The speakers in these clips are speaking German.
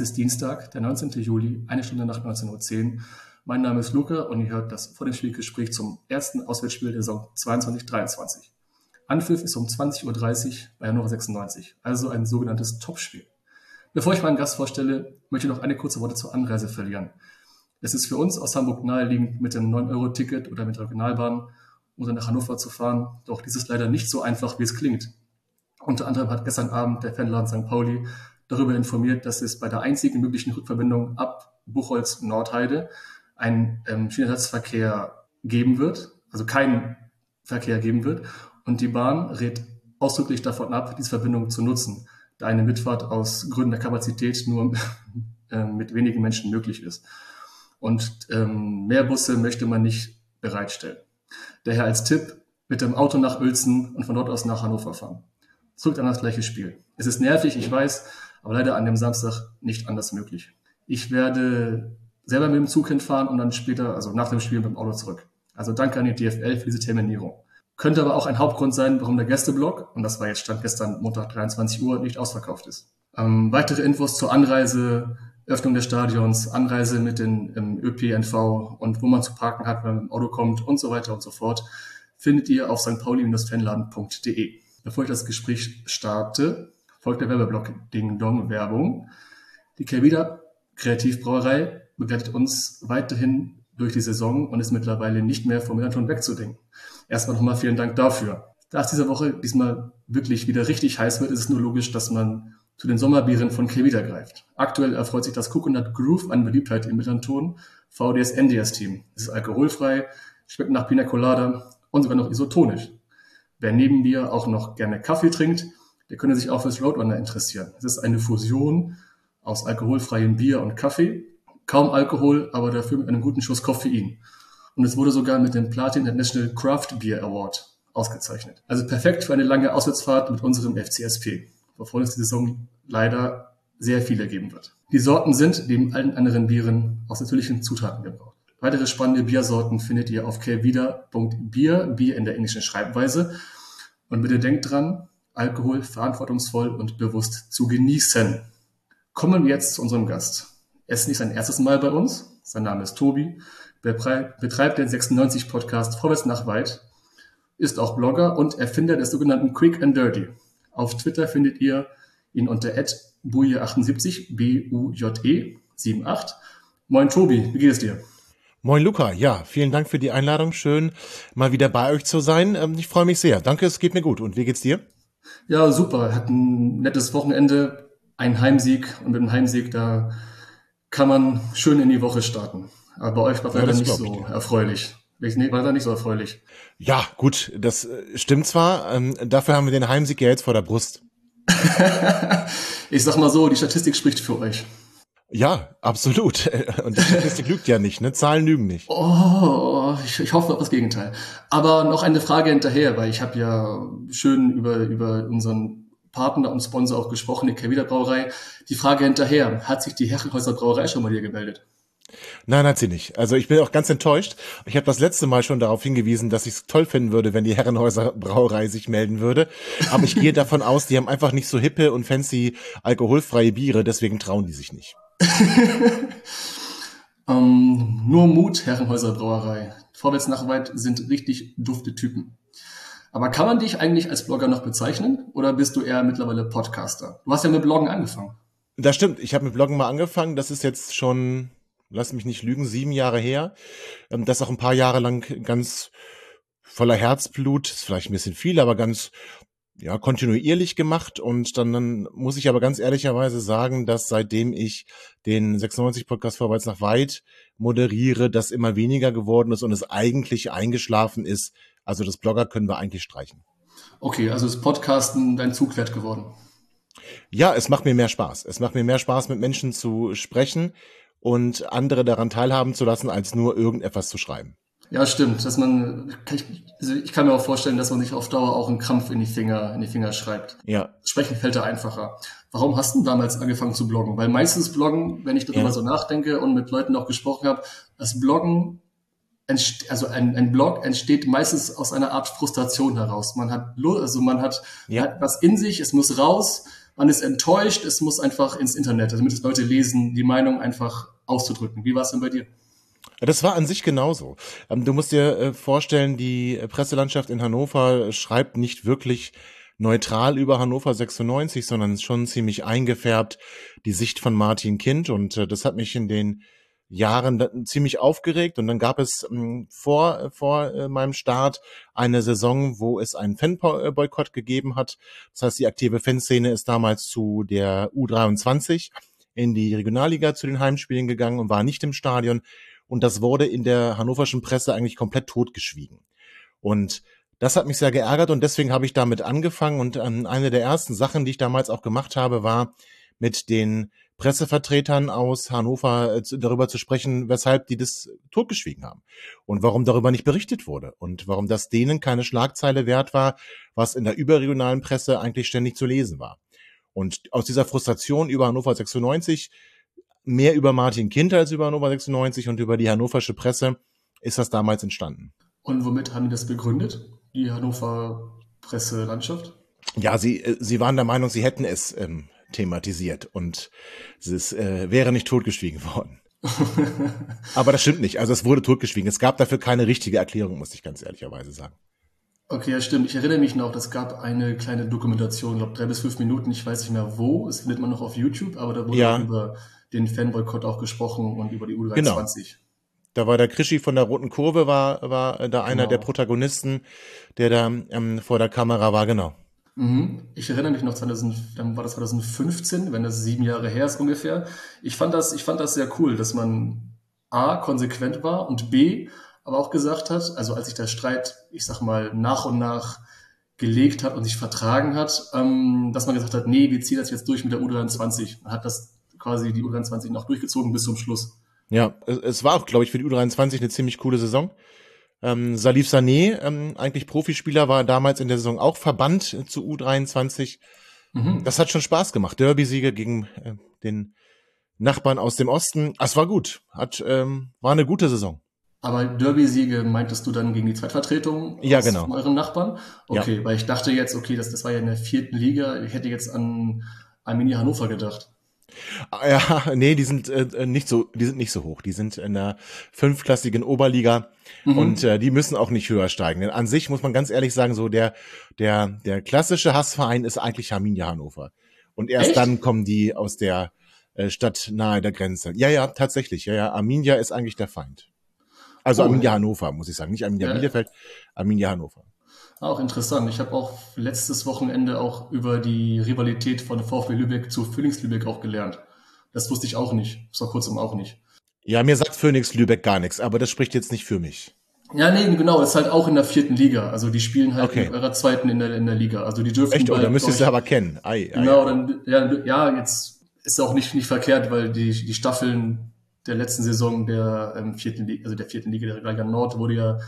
es ist Dienstag, der 19. Juli, eine Stunde nach 19.10 Uhr. Mein Name ist Luca und ihr hört das vor dem Spielgespräch zum ersten Auswärtsspiel der Saison 22-23. Anpfiff ist um 20.30 Uhr bei Hannover 96, also ein sogenanntes Topspiel. Bevor ich meinen Gast vorstelle, möchte ich noch eine kurze Worte zur Anreise verlieren. Es ist für uns aus Hamburg naheliegend, mit dem 9-Euro-Ticket oder mit der Regionalbahn oder nach Hannover zu fahren, doch dies ist leider nicht so einfach, wie es klingt. Unter anderem hat gestern Abend der Fanladen St. Pauli darüber informiert, dass es bei der einzigen möglichen Rückverbindung ab Buchholz-Nordheide einen ähm, Schienenersatzverkehr geben wird, also keinen Verkehr geben wird. Und die Bahn rät ausdrücklich davon ab, diese Verbindung zu nutzen, da eine Mitfahrt aus Gründen der Kapazität nur äh, mit wenigen Menschen möglich ist. Und ähm, mehr Busse möchte man nicht bereitstellen. Daher als Tipp, mit dem Auto nach Uelzen und von dort aus nach Hannover fahren. Zurück an das gleiche Spiel. Es ist nervig, ich weiß, aber leider an dem Samstag nicht anders möglich. Ich werde selber mit dem Zug hinfahren und dann später, also nach dem Spiel mit dem Auto zurück. Also danke an die DFL für diese Terminierung. Könnte aber auch ein Hauptgrund sein, warum der Gästeblock, und das war jetzt Stand gestern Montag 23 Uhr, nicht ausverkauft ist. Ähm, weitere Infos zur Anreise, Öffnung des Stadions, Anreise mit dem ähm, ÖPNV und wo man zu parken hat, wenn man mit dem Auto kommt und so weiter und so fort, findet ihr auf stpauli-fanladen.de. Bevor ich das Gespräch starte, folgt der Werbeblock Ding Dong Werbung. Die Kelvida Kreativbrauerei begleitet uns weiterhin durch die Saison und ist mittlerweile nicht mehr vom Millanton wegzudenken. Erstmal nochmal vielen Dank dafür. Da es diese Woche diesmal wirklich wieder richtig heiß wird, ist es nur logisch, dass man zu den Sommerbieren von Kelvida greift. Aktuell erfreut sich das Coconut Groove an Beliebtheit im Millanton VDS NDS Team. Es ist alkoholfrei, schmeckt nach Pina Colada und sogar noch isotonisch. Wer neben mir auch noch gerne Kaffee trinkt, der könnte sich auch fürs Roadrunner interessieren. Es ist eine Fusion aus alkoholfreiem Bier und Kaffee. Kaum Alkohol, aber dafür mit einem guten Schuss Koffein. Und es wurde sogar mit dem Platin International Craft Beer Award ausgezeichnet. Also perfekt für eine lange Auswärtsfahrt mit unserem FCSP, wovon es die Saison leider sehr viele geben wird. Die Sorten sind, neben allen anderen Bieren, aus natürlichen Zutaten gebraut. Weitere spannende Biersorten findet ihr auf kelvida.bier, Bier in der englischen Schreibweise. Und bitte denkt dran, Alkohol verantwortungsvoll und bewusst zu genießen. Kommen wir jetzt zu unserem Gast. Er ist nicht sein erstes Mal bei uns. Sein Name ist Tobi, betreibt den 96 Podcast Vorwärts nach Weit, ist auch Blogger und Erfinder des sogenannten Quick and Dirty. Auf Twitter findet ihr ihn unter @buje78 b u j e 78. Moin Tobi, wie geht es dir? Moin Luca, ja, vielen Dank für die Einladung. Schön, mal wieder bei euch zu sein. Ähm, ich freue mich sehr. Danke, es geht mir gut. Und wie geht's dir? Ja, super. Hat ein nettes Wochenende, ein Heimsieg und mit dem Heimsieg da kann man schön in die Woche starten. Aber bei euch war ja, leider nicht so erfreulich. Nee, war da nicht so erfreulich. Ja, gut, das äh, stimmt zwar. Ähm, dafür haben wir den Heimsieg ja jetzt vor der Brust. ich sag mal so, die Statistik spricht für euch. Ja, absolut. Und die Statistik lügt ja nicht, ne? Zahlen lügen nicht. Oh, ich, ich hoffe auf das Gegenteil. Aber noch eine Frage hinterher, weil ich habe ja schön über, über unseren Partner und Sponsor auch gesprochen, die Kevida Brauerei. Die Frage hinterher, hat sich die Herrenhäuser Brauerei schon mal hier gemeldet? Nein, hat sie nicht. Also ich bin auch ganz enttäuscht. Ich habe das letzte Mal schon darauf hingewiesen, dass ich es toll finden würde, wenn die Herrenhäuser Brauerei sich melden würde. Aber ich gehe davon aus, die haben einfach nicht so hippe und fancy alkoholfreie Biere, deswegen trauen die sich nicht. ähm, nur Mut, Herrenhäuser Brauerei. Vorwärts nach weit sind richtig dufte Typen. Aber kann man dich eigentlich als Blogger noch bezeichnen oder bist du eher mittlerweile Podcaster? Du hast ja mit Bloggen angefangen. Das stimmt. Ich habe mit Bloggen mal angefangen. Das ist jetzt schon, lass mich nicht lügen, sieben Jahre her. Ähm, das auch ein paar Jahre lang ganz voller Herzblut, ist vielleicht ein bisschen viel, aber ganz ja, kontinuierlich gemacht und dann, dann muss ich aber ganz ehrlicherweise sagen, dass seitdem ich den 96 Podcast vorwärts nach weit moderiere, das immer weniger geworden ist und es eigentlich eingeschlafen ist. Also das Blogger können wir eigentlich streichen. Okay, also ist Podcasten dein Zugwert geworden? Ja, es macht mir mehr Spaß. Es macht mir mehr Spaß, mit Menschen zu sprechen und andere daran teilhaben zu lassen, als nur irgendetwas zu schreiben. Ja, stimmt. Dass man, kann ich, also ich kann mir auch vorstellen, dass man sich auf Dauer auch einen Krampf in die Finger, in die Finger schreibt. Ja. Sprechen fällt da einfacher. Warum hast du damals angefangen zu bloggen? Weil meistens Bloggen, wenn ich darüber Ja. so nachdenke und mit Leuten auch gesprochen habe, das Bloggen, also ein, ein Blog entsteht meistens aus einer Art Frustration heraus. Man hat, also man hat, Ja. hat was in sich, es muss raus, man ist enttäuscht, es muss einfach ins Internet, damit es Leute lesen, die Meinung einfach auszudrücken. Wie war es denn bei dir? Das war an sich genauso. Ähm, Du musst dir äh, vorstellen, die äh, Presselandschaft in Hannover schreibt nicht wirklich neutral über Hannover 96, sondern schon ziemlich eingefärbt die Sicht von Martin Kind und äh, das hat mich in den Jahren ziemlich aufgeregt und dann gab es ähm, vor vor meinem Start eine Saison, wo es einen Fanboykott gegeben hat. Das heißt, die aktive Fanszene ist damals zu der U23 in die Regionalliga zu den Heimspielen gegangen und war nicht im Stadion und das wurde in der hannoverschen Presse eigentlich komplett totgeschwiegen. Und das hat mich sehr geärgert und deswegen habe ich damit angefangen und ähm, eine der ersten Sachen, die ich damals auch gemacht habe, war mit den Pressevertretern aus Hannover äh, darüber zu sprechen, weshalb die das totgeschwiegen haben und warum darüber nicht berichtet wurde und warum das denen keine Schlagzeile wert war, was in der überregionalen Presse eigentlich ständig zu lesen war. Und aus dieser Frustration über Hannover 96 mehr über Martin Kind als über Hannover 96 und über die hannoversche Presse ist das damals entstanden. Und womit haben die das begründet? Die Hannover Presselandschaft? Ja, sie, äh, sie waren der Meinung, sie hätten es ähm, thematisiert und es äh, wäre nicht totgeschwiegen worden. Aber das stimmt nicht. Also es wurde totgeschwiegen. Es gab dafür keine richtige Erklärung, muss ich ganz ehrlicherweise sagen. Okay, ja, stimmt. Ich erinnere mich noch, es gab eine kleine Dokumentation, ich glaube drei bis fünf Minuten, ich weiß nicht mehr wo. Es findet man noch auf YouTube, aber da wurde Ja. über den Fanboykott auch gesprochen und über die U23. Genau. Da war der Krischi von der Roten Kurve, war, war da einer Genau. der Protagonisten, der da ähm, vor der Kamera war, genau. Mhm. Ich erinnere mich noch 2000, dann war das 2015, wenn das sieben Jahre her ist ungefähr. Ich fand das, ich fand das sehr cool, dass man A, konsequent war und B, aber auch gesagt hat, also als sich der Streit, ich sag mal, nach und nach gelegt hat und sich vertragen hat, ähm, dass man gesagt hat, nee, wir ziehen das jetzt durch mit der U23. Man hat das quasi die U23 noch durchgezogen bis zum Schluss. Ja, es, war auch, glaube ich, für die U23 eine ziemlich coole Saison. Ähm, Salif Sané, ähm, eigentlich Profispieler, war damals in der Saison auch verbannt zu U23. Mhm. Das hat schon Spaß gemacht. Derby-Siege gegen äh, den Nachbarn aus dem Osten. Es war gut. Hat, ähm, war eine gute Saison. Aber Derby-Siege meintest du dann gegen die Zweitvertretung Ja, aus genau. euren Nachbarn? Okay, weil ich dachte jetzt, okay, das, das war ja in der vierten Liga. Ich hätte jetzt an Arminia Hannover gedacht. Ah, Ja, nee, die sind äh, nicht so, die sind nicht so hoch. Die sind in der fünfklassigen Oberliga Mhm. und äh, die müssen auch nicht höher steigen. Denn an sich muss man ganz ehrlich sagen, so der der der klassische Hassverein ist eigentlich Arminia Hannover. Und erst Echt? dann kommen die aus der äh, Stadt nahe der Grenze. Ja, ja, tatsächlich. Ja, ja, Arminia ist eigentlich der Feind. Also Oh, Arminia. Hannover, muss ich sagen. Nicht Arminia Ja. Bielefeld, Arminia Hannover. Auch interessant. Ich habe auch letztes Wochenende auch über die Rivalität von VfB Lübeck zu Phoenix Lübeck auch gelernt. Das wusste ich auch nicht. Das war kurzum auch nicht. Ja, mir sagt Phoenix Lübeck gar nichts, aber das spricht jetzt nicht für mich. Ja, nee, genau. Das ist halt auch in der vierten Liga. Also die spielen halt Okay. in eurer zweiten in der, in der Liga. Also die dürfen Echt? Oh, bald, da müsst ihr glaub es ich, aber kennen. Ei, Genau, dann, ja, ja, jetzt ist auch nicht, nicht verkehrt, weil die, die Staffeln der letzten Saison der ähm, vierten Liga, also der vierten Liga, der Liga Nord, wurde ja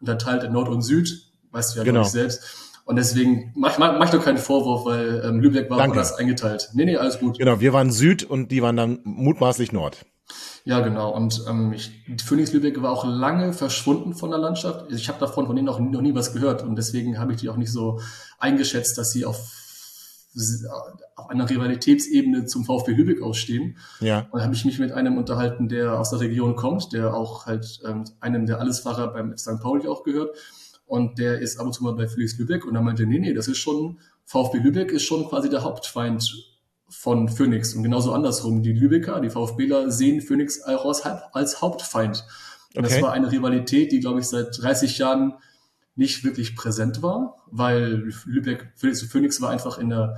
unterteilt in Nord und Süd, weißt du ja Genau. selbst. Und deswegen mach, mach, mach doch keinen Vorwurf, weil ähm, Lübeck war Danke. anders eingeteilt. Nee, nee, alles gut. Genau, wir waren Süd und die waren dann mutmaßlich Nord. Ja, genau. Und ähm, ich, Phoenix Lübeck war auch lange verschwunden von der Landschaft. Ich habe davon von denen noch, noch nie was gehört und deswegen habe ich die auch nicht so eingeschätzt, dass sie auf, auf einer Rivalitätsebene zum VfB Lübeck ausstehen. Ja. Und da habe ich mich mit einem unterhalten, der aus der Region kommt, der auch halt ähm, einem der Allesfahrer beim St. Pauli auch gehört. Und der ist ab und zu mal bei Felix Lübeck und er meinte, nee, nee, das ist schon, VfB Lübeck ist schon quasi der Hauptfeind von Phoenix. Und genauso andersrum, die Lübecker, die VfBler sehen Phoenix auch als, Hauptfeind. Und Okay. das war eine Rivalität, die, glaube ich, seit 30 Jahren nicht wirklich präsent war, weil Lübeck, Phoenix, Phoenix war einfach in der,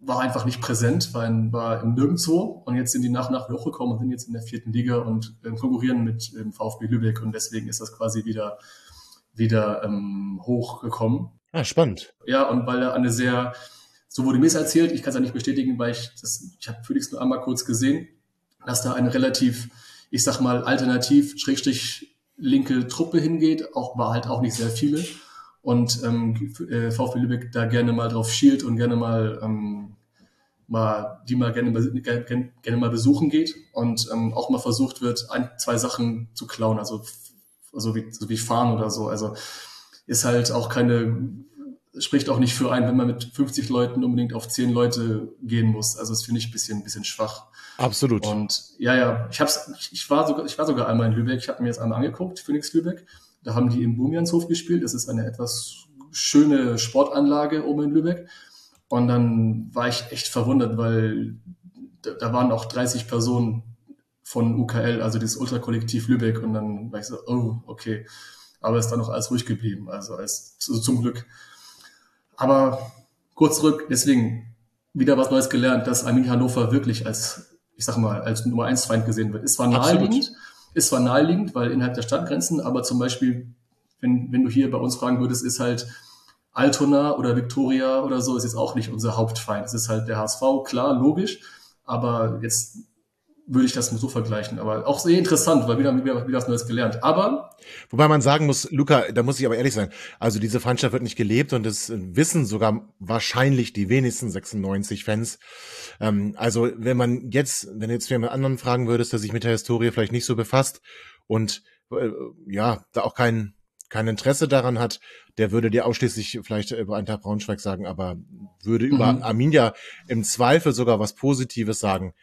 war einfach nicht präsent, war, in, war im Nirgendwo und jetzt sind die nach nach hochgekommen und sind jetzt in der vierten Liga und ähm, konkurrieren mit ähm, VfB Lübeck und deswegen ist das quasi wieder, wieder ähm, hochgekommen. Ah, spannend. Ja, und weil er eine sehr, so wurde mir es erzählt, ich kann es ja nicht bestätigen, weil ich das, ich habe Phoenix nur einmal kurz gesehen, dass da eine relativ, ich sag mal, alternativ, schrägstrich linke Truppe hingeht, auch war halt auch nicht sehr viele. Und ähm, äh, VfB Lübeck da gerne mal drauf schielt und gerne mal ähm, mal die mal gerne, gerne, gerne mal besuchen geht und ähm, auch mal versucht wird, ein, zwei Sachen zu klauen, also so wie, so wie fahren oder so. Also ist halt auch keine, spricht auch nicht für einen, wenn man mit 50 Leuten unbedingt auf 10 Leute gehen muss. Also das finde ich ein bisschen, ein bisschen schwach. Absolut. Und ja, ja, ich hab's, ich war sogar, ich war sogar einmal in Lübeck, ich habe mir jetzt einmal angeguckt, Phoenix Lübeck. Da haben die im Bumianshof gespielt. Das ist eine etwas schöne Sportanlage oben in Lübeck. Und dann war ich echt verwundert, weil da, da waren auch 30 Personen von UKL, also dieses Ultrakollektiv Lübeck. Und dann war ich so, oh, okay. Aber ist dann noch alles ruhig geblieben, also, als, also zum Glück. Aber kurz zurück, deswegen wieder was Neues gelernt, dass Armin Hannover wirklich als, ich sag mal, als Nummer 1 Feind gesehen wird. Es war naheliegend, ist zwar naheliegend, weil innerhalb der Stadtgrenzen, aber zum Beispiel, wenn, wenn du hier bei uns fragen würdest, ist halt Altona oder Victoria oder so, ist jetzt auch nicht unser Hauptfeind. Es ist halt der HSV, klar, logisch, aber jetzt würde ich das so vergleichen. Aber auch sehr interessant, weil wieder, wieder, wieder was Neues gelernt. Aber. Wobei man sagen muss, Luca, da muss ich aber ehrlich sein, also diese Feindschaft wird nicht gelebt und das wissen sogar wahrscheinlich die wenigsten 96 Fans. Ähm, also wenn man jetzt, wenn jetzt jemand anderen fragen würdest, der sich mit der Historie vielleicht nicht so befasst und äh, ja, da auch kein, kein Interesse daran hat, der würde dir ausschließlich vielleicht über Tag Braunschweig sagen, aber würde über mhm. Arminia im Zweifel sogar was Positives sagen.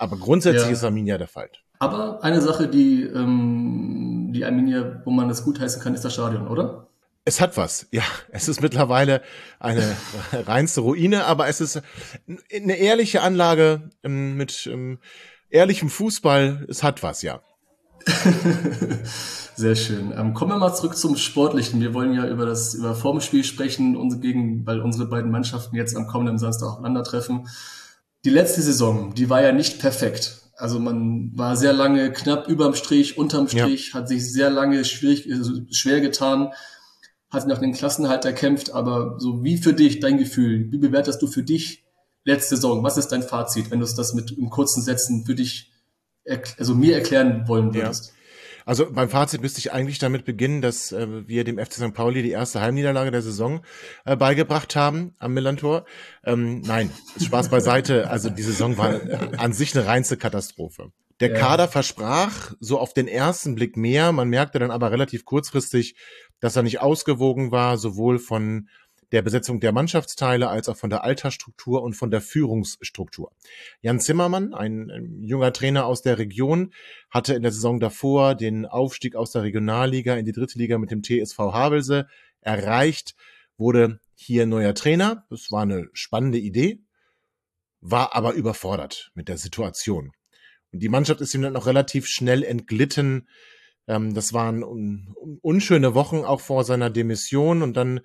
Aber grundsätzlich ja. ist Arminia der Fall. Aber eine Sache, die, ähm, die Arminia, wo man das gut heißen kann, ist das Stadion, oder? Es hat was, ja. Es ist mittlerweile eine reinste Ruine, aber es ist eine ehrliche Anlage ähm, mit ähm, ehrlichem Fußball. Es hat was, ja. Sehr schön. Ähm, kommen wir mal zurück zum Sportlichen. Wir wollen ja über das über Formspiel sprechen, und gegen, weil unsere beiden Mannschaften jetzt am kommenden Samstag aufeinandertreffen die letzte Saison, die war ja nicht perfekt. Also man war sehr lange knapp überm Strich, unterm Strich, ja. hat sich sehr lange schwierig, also schwer getan, hat nach den Klassenhalt erkämpft, aber so wie für dich, dein Gefühl, wie bewertest du für dich letzte Saison? Was ist dein Fazit, wenn du es das mit in kurzen Sätzen für dich, also mir erklären wollen würdest? Ja. Also beim Fazit müsste ich eigentlich damit beginnen, dass äh, wir dem FC St. Pauli die erste Heimniederlage der Saison äh, beigebracht haben am Millantor. Ähm, nein, Spaß beiseite. Also die Saison war an sich eine reinste Katastrophe. Der ja. Kader versprach so auf den ersten Blick mehr. Man merkte dann aber relativ kurzfristig, dass er nicht ausgewogen war, sowohl von der Besetzung der Mannschaftsteile als auch von der Altersstruktur und von der Führungsstruktur. Jan Zimmermann, ein, ein, junger Trainer aus der Region, hatte in der Saison davor den Aufstieg aus der Regionalliga in die dritte Liga mit dem TSV Havelse erreicht, wurde hier neuer Trainer. Das war eine spannende Idee, war aber überfordert mit der Situation. Und die Mannschaft ist ihm dann noch relativ schnell entglitten. Ähm, das waren unschöne Wochen auch vor seiner Demission und dann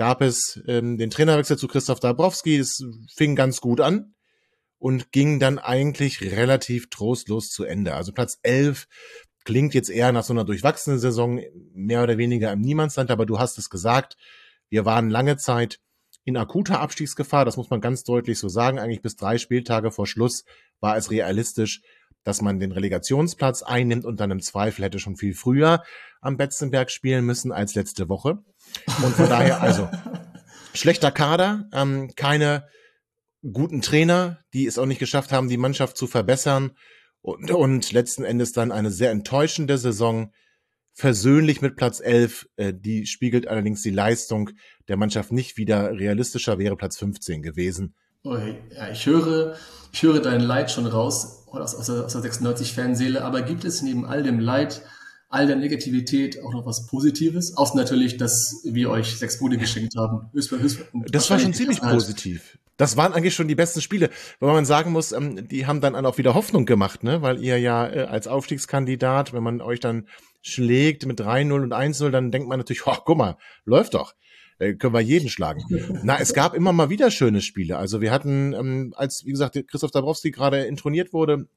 gab es ähm, den Trainerwechsel zu Christoph Dabrowski. Es fing ganz gut an und ging dann eigentlich relativ trostlos zu Ende. Also Platz 11 klingt jetzt eher nach so einer durchwachsenen Saison, mehr oder weniger im Niemandsland, aber du hast es gesagt, wir waren lange Zeit in akuter Abstiegsgefahr, das muss man ganz deutlich so sagen. Eigentlich bis drei Spieltage vor Schluss war es realistisch, dass man den Relegationsplatz einnimmt und dann im Zweifel hätte schon viel früher am Betzenberg spielen müssen als letzte Woche. Und von daher, also, schlechter Kader, ähm, keine guten Trainer, die es auch nicht geschafft haben, die Mannschaft zu verbessern und, und letzten Endes dann eine sehr enttäuschende Saison. Versöhnlich mit Platz 11, äh, die spiegelt allerdings die Leistung der Mannschaft nicht wieder. Realistischer wäre Platz 15 gewesen. Ja, ich höre, ich höre dein Leid schon raus aus, aus der, aus der 96-Fanseele, aber gibt es neben all dem Leid all der Negativität auch noch was Positives, außer natürlich, dass wir euch sechs Bude geschenkt haben. Höchst, höchst, das war schon ziemlich halt. positiv. Das waren eigentlich schon die besten Spiele, weil man sagen muss, ähm, die haben dann auch wieder Hoffnung gemacht, ne? weil ihr ja äh, als Aufstiegskandidat, wenn man euch dann schlägt mit 3-0 und 1-0, dann denkt man natürlich, oh, guck mal, läuft doch. Äh, können wir jeden schlagen. Na, es gab immer mal wieder schöne Spiele. Also wir hatten, ähm, als, wie gesagt, Christoph Dabrowski gerade introniert wurde,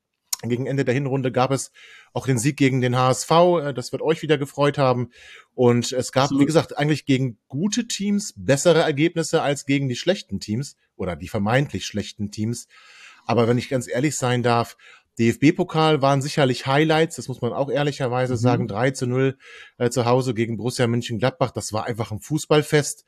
gegen Ende der Hinrunde gab es auch den Sieg gegen den HSV. Äh, das wird euch wieder gefreut haben. Und es gab, Absolut. wie gesagt, eigentlich gegen gute Teams bessere Ergebnisse als gegen die schlechten Teams oder die vermeintlich schlechten Teams. Aber wenn ich ganz ehrlich sein darf, DFB-Pokal waren sicherlich Highlights, das muss man auch ehrlicherweise mhm. sagen. 3 zu 0 äh, zu Hause gegen Borussia München-Gladbach, das war einfach ein Fußballfest.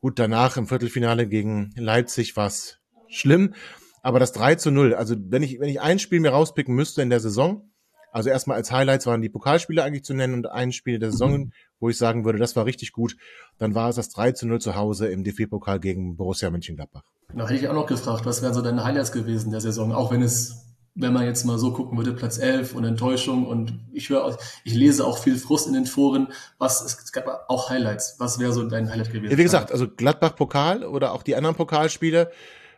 Gut, danach im Viertelfinale gegen Leipzig war es schlimm, aber das 3 zu 0, also wenn ich, wenn ich ein Spiel mir rauspicken müsste in der Saison, also erstmal als Highlights waren die Pokalspiele eigentlich zu nennen und ein Spiel der Saison, mhm. wo ich sagen würde, das war richtig gut, dann war es das 3 zu 0 zu Hause im DFB-Pokal gegen Borussia Mönchengladbach. Da hätte ich auch noch gefragt, was wären so deine Highlights gewesen der Saison, auch wenn es wenn man jetzt mal so gucken würde, Platz 11 und Enttäuschung und ich höre, ich lese auch viel Frust in den Foren. Was, es gab auch Highlights. Was wäre so dein Highlight gewesen? Ja, wie gesagt, also Gladbach-Pokal oder auch die anderen Pokalspiele,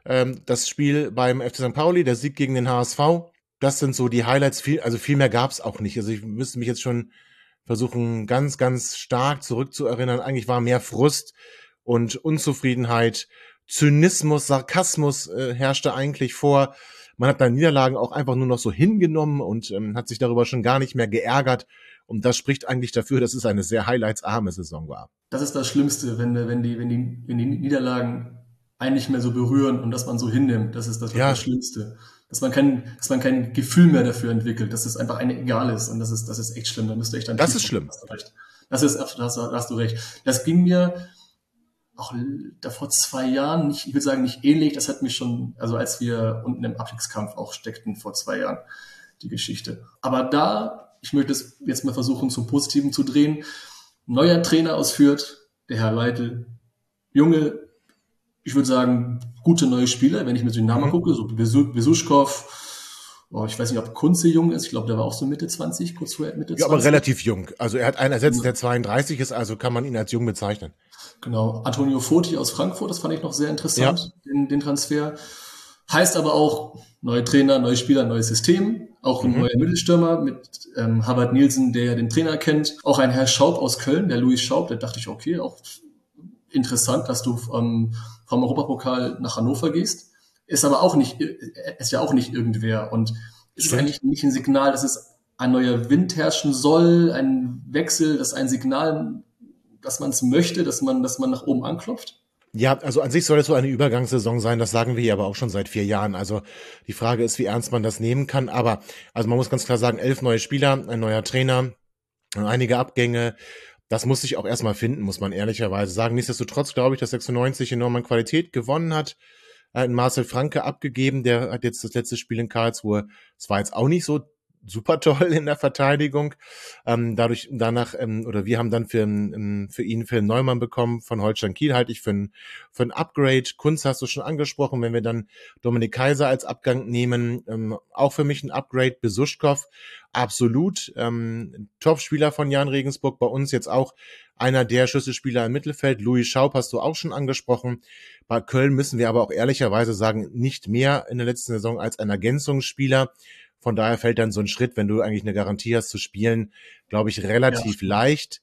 ähm, das Spiel beim FC St. Pauli, der Sieg gegen den HSV, das sind so die Highlights. Viel, also viel mehr gab's auch nicht. Also ich müsste mich jetzt schon versuchen, ganz, ganz stark zurückzuerinnern. Eigentlich war mehr Frust und Unzufriedenheit, Zynismus, Sarkasmus äh, herrschte eigentlich vor. Man hat da Niederlagen auch einfach nur noch so hingenommen und ähm, hat sich darüber schon gar nicht mehr geärgert. Und das spricht eigentlich dafür, dass es eine sehr highlightsarme Saison war. Das ist das Schlimmste, wenn, wenn, die, wenn, die, wenn die Niederlagen einen nicht mehr so berühren und dass man so hinnimmt. Das ist das, ja. das Schlimmste. Dass man, kein, dass man kein Gefühl mehr dafür entwickelt, dass es einfach eine egal ist. Und das ist, das ist echt schlimm. Da müsste ich dann. Das ist schlimm. Das ist, da hast, da hast du recht. Das ging mir auch da vor zwei Jahren, nicht, ich würde sagen nicht ähnlich, das hat mich schon, also als wir unten im Abstiegskampf auch steckten vor zwei Jahren, die Geschichte. Aber da, ich möchte es jetzt mal versuchen zum Positiven zu drehen, neuer Trainer ausführt, der Herr Leitl, junge, ich würde sagen, gute neue Spieler, wenn ich mir so den Namen mhm. gucke, so Besuschkow, oh, ich weiß nicht, ob Kunze jung ist, ich glaube, der war auch so Mitte 20, kurz vor Mitte 20. Ja, aber relativ jung. Also er hat einen ersetzt, der 32 ist, also kann man ihn als jung bezeichnen. Genau, Antonio Foti aus Frankfurt, das fand ich noch sehr interessant, ja. den, den Transfer. Heißt aber auch neue Trainer, neue Spieler, neues System. Auch ein mhm. neuer Mittelstürmer mit ähm, Harvard Nielsen, der ja den Trainer kennt. Auch ein Herr Schaub aus Köln, der Louis Schaub, da dachte ich, okay, auch interessant, dass du ähm, vom Europapokal nach Hannover gehst. Ist aber auch nicht, ist ja auch nicht irgendwer. Und ist Stimmt. eigentlich nicht ein Signal, dass es ein neuer Wind herrschen soll, ein Wechsel, das ist ein Signal dass man es möchte, dass man, dass man nach oben anklopft? Ja, also an sich soll es so eine Übergangssaison sein, das sagen wir hier aber auch schon seit vier Jahren. Also die Frage ist, wie ernst man das nehmen kann. Aber also man muss ganz klar sagen, elf neue Spieler, ein neuer Trainer, einige Abgänge. Das muss sich auch erstmal finden, muss man ehrlicherweise sagen. Nichtsdestotrotz glaube ich, dass 96 enorm an Qualität gewonnen hat. Ein Marcel Franke abgegeben, der hat jetzt das letzte Spiel in Karlsruhe. Es war jetzt auch nicht so super toll in der Verteidigung. Ähm, dadurch danach ähm, oder wir haben dann für, ähm, für ihn Phil Neumann bekommen von Holstein Kiel halte ich für ein, für ein Upgrade. Kunst hast du schon angesprochen, wenn wir dann Dominik Kaiser als Abgang nehmen, ähm, auch für mich ein Upgrade. Besuschkow absolut ähm, Top-Spieler von Jan Regensburg bei uns jetzt auch einer der Schlüsselspieler im Mittelfeld. Louis Schaub hast du auch schon angesprochen. Bei Köln müssen wir aber auch ehrlicherweise sagen, nicht mehr in der letzten Saison als ein Ergänzungsspieler. Von daher fällt dann so ein Schritt, wenn du eigentlich eine Garantie hast zu spielen, glaube ich, relativ ja. leicht.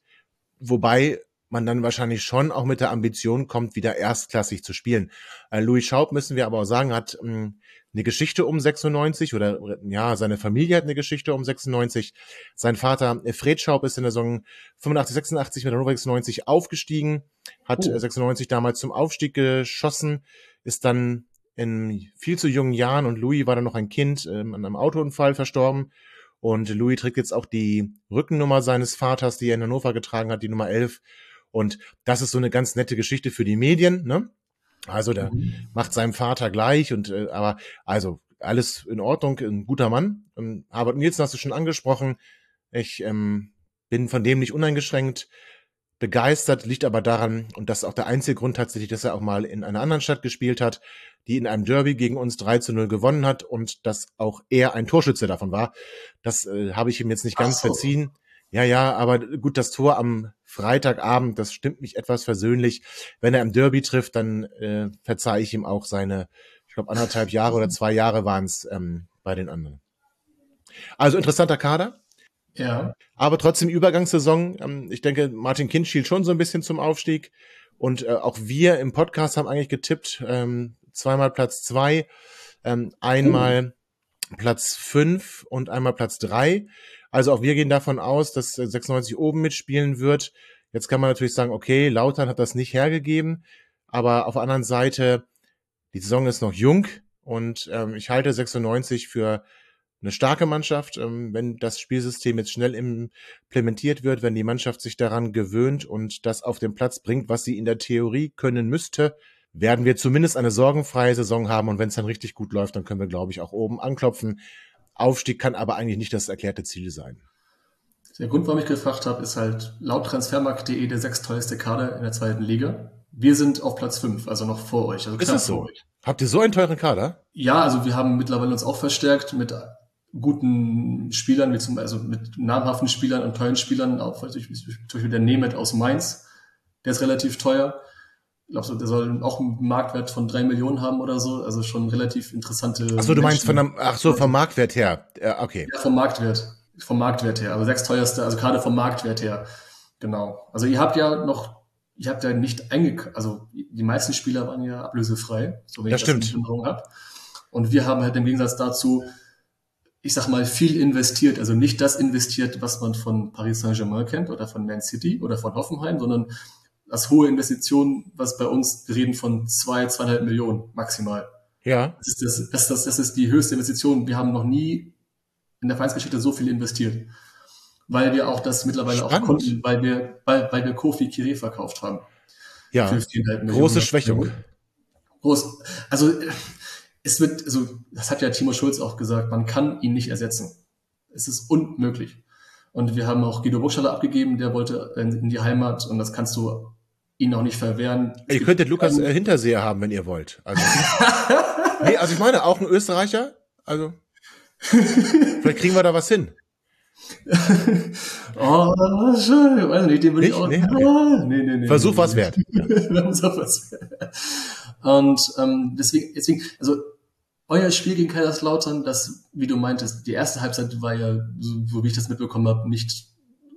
Wobei man dann wahrscheinlich schon auch mit der Ambition kommt, wieder erstklassig zu spielen. Äh, Louis Schaub, müssen wir aber auch sagen, hat mh, hm, eine Geschichte um 96 oder ja, seine Familie hat eine Geschichte um 96. Sein Vater äh, Fred Schaub ist in der Saison 85, 86 mit Hannover 96 aufgestiegen, hat uh. 96 damals zum Aufstieg geschossen, ist dann in viel zu jungen Jahren und Louis war dann noch ein Kind ähm, an einem Autounfall verstorben. Und Louis trägt jetzt auch die Rückennummer seines Vaters, die er in Hannover getragen hat, die Nummer 11. Und das ist so eine ganz nette Geschichte für die Medien, ne? Also der mhm. macht seinem Vater gleich und äh, aber also alles in Ordnung, ein guter Mann. Ähm, Harvard Nielsen hast du schon angesprochen. Ich ähm, bin von dem nicht uneingeschränkt begeistert, liegt aber daran, und das ist auch der einzige Grund tatsächlich, dass er auch mal in einer anderen Stadt gespielt hat, die in einem Derby gegen uns 3 zu 0 gewonnen hat und dass auch er ein Torschütze davon war. Das äh, habe ich ihm jetzt nicht ganz so. verziehen. Ja, ja, aber gut, das Tor am Freitagabend, das stimmt mich etwas versöhnlich. Wenn er im Derby trifft, dann äh, verzeihe ich ihm auch seine, ich glaube, anderthalb Jahre oder zwei Jahre waren es ähm, bei den anderen. Also interessanter Kader. Ja. Aber trotzdem Übergangssaison. Ähm, ich denke, Martin Kind schielt schon so ein bisschen zum Aufstieg. Und äh, auch wir im Podcast haben eigentlich getippt, ähm, zweimal Platz zwei, ähm, einmal oh. Platz fünf und einmal Platz drei. Also auch wir gehen davon aus, dass 96 oben mitspielen wird. Jetzt kann man natürlich sagen, okay, Lautern hat das nicht hergegeben, aber auf der anderen Seite, die Saison ist noch jung und ähm, ich halte 96 für eine starke Mannschaft, ähm, wenn das Spielsystem jetzt schnell implementiert wird, wenn die Mannschaft sich daran gewöhnt und das auf den Platz bringt, was sie in der Theorie können müsste, werden wir zumindest eine sorgenfreie Saison haben und wenn es dann richtig gut läuft, dann können wir, glaube ich, auch oben anklopfen. Aufstieg kann aber eigentlich nicht das erklärte Ziel sein. Der Grund, warum ich gefragt habe, ist halt laut transfermarkt.de der sechsteuerste Kader in der zweiten Liga. Wir sind auf Platz fünf, also noch vor euch. Also ist das so? Habt ihr so einen teuren Kader? Ja, also wir haben mittlerweile uns auch verstärkt mit guten Spielern, wie zum, also mit namhaften Spielern und teuren Spielern, auch zum Beispiel der Nemeth aus Mainz, der ist relativ teuer. Ich glaube, der soll auch einen Marktwert von drei Millionen haben oder so, also schon relativ interessante. Ach so, du meinst von einem, ach so, vom Marktwert her, ja, okay. Ja, vom Marktwert, vom Marktwert her, also sechs teuerste, also gerade vom Marktwert her, genau. Also ihr habt ja noch, ihr habt ja nicht eingekauft, also die meisten Spieler waren ja ablösefrei, so wenn das ich das in Erinnerung habe. Und wir haben halt im Gegensatz dazu ich sag mal, viel investiert. Also nicht das investiert, was man von Paris Saint-Germain kennt oder von Man City oder von Hoffenheim, sondern das hohe Investition, was bei uns, wir reden von zwei, zweieinhalb Millionen maximal. Ja. Das ist, das, das, das, das ist die höchste Investition. Wir haben noch nie in der Vereinsgeschichte so viel investiert. Weil wir auch das mittlerweile Spannend. auch konnten, weil wir, weil, weil wir Kofi Kire verkauft haben. Ja. Große Schwächung. Groß. Also, es wird, also, das hat ja Timo Schulz auch gesagt, man kann ihn nicht ersetzen. Es ist unmöglich. Und wir haben auch Guido Burgstaller abgegeben, der wollte in die Heimat und das kannst du ihn auch nicht verwehren. Ihr könntet Lukas äh, Hinterseher haben, wenn ihr wollt. Also, nee, also ich meine, auch ein Österreicher. Also, vielleicht kriegen wir da was hin. oh, schön. Weiß nicht, den würde ich auch. Nee? Okay. Ah, nee, nee, nee, Versuch was wert. Versuch was wert. Und ähm, deswegen, deswegen, also euer Spiel gegen Kaiserslautern, das, wie du meintest, die erste Halbzeit war ja, so, so wie ich das mitbekommen habe, nicht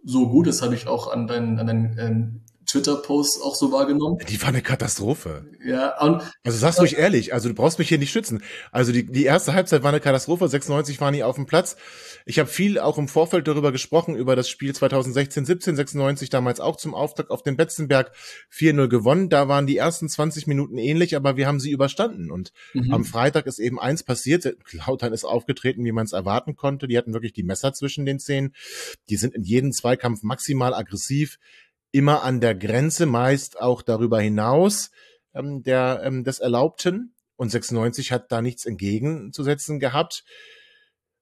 so gut. Das habe ich auch an deinen, an deinen ähm, Twitter-Posts auch so wahrgenommen. Die war eine Katastrophe. Ja, und, also sag's äh, ruhig ehrlich, also du brauchst mich hier nicht schützen. Also die, die erste Halbzeit war eine Katastrophe, 96 waren nie auf dem Platz. Ich habe viel auch im Vorfeld darüber gesprochen, über das Spiel 2016, 17, 96 damals auch zum Auftakt auf dem Betzenberg 4-0 gewonnen. Da waren die ersten 20 Minuten ähnlich, aber wir haben sie überstanden. Und mhm. am Freitag ist eben eins passiert. Lautern ist aufgetreten, wie man es erwarten konnte. Die hatten wirklich die Messer zwischen den Zähnen. Die sind in jedem Zweikampf maximal aggressiv immer an der Grenze, meist auch darüber hinaus ähm, der, ähm, des Erlaubten. Und 96 hat da nichts entgegenzusetzen gehabt,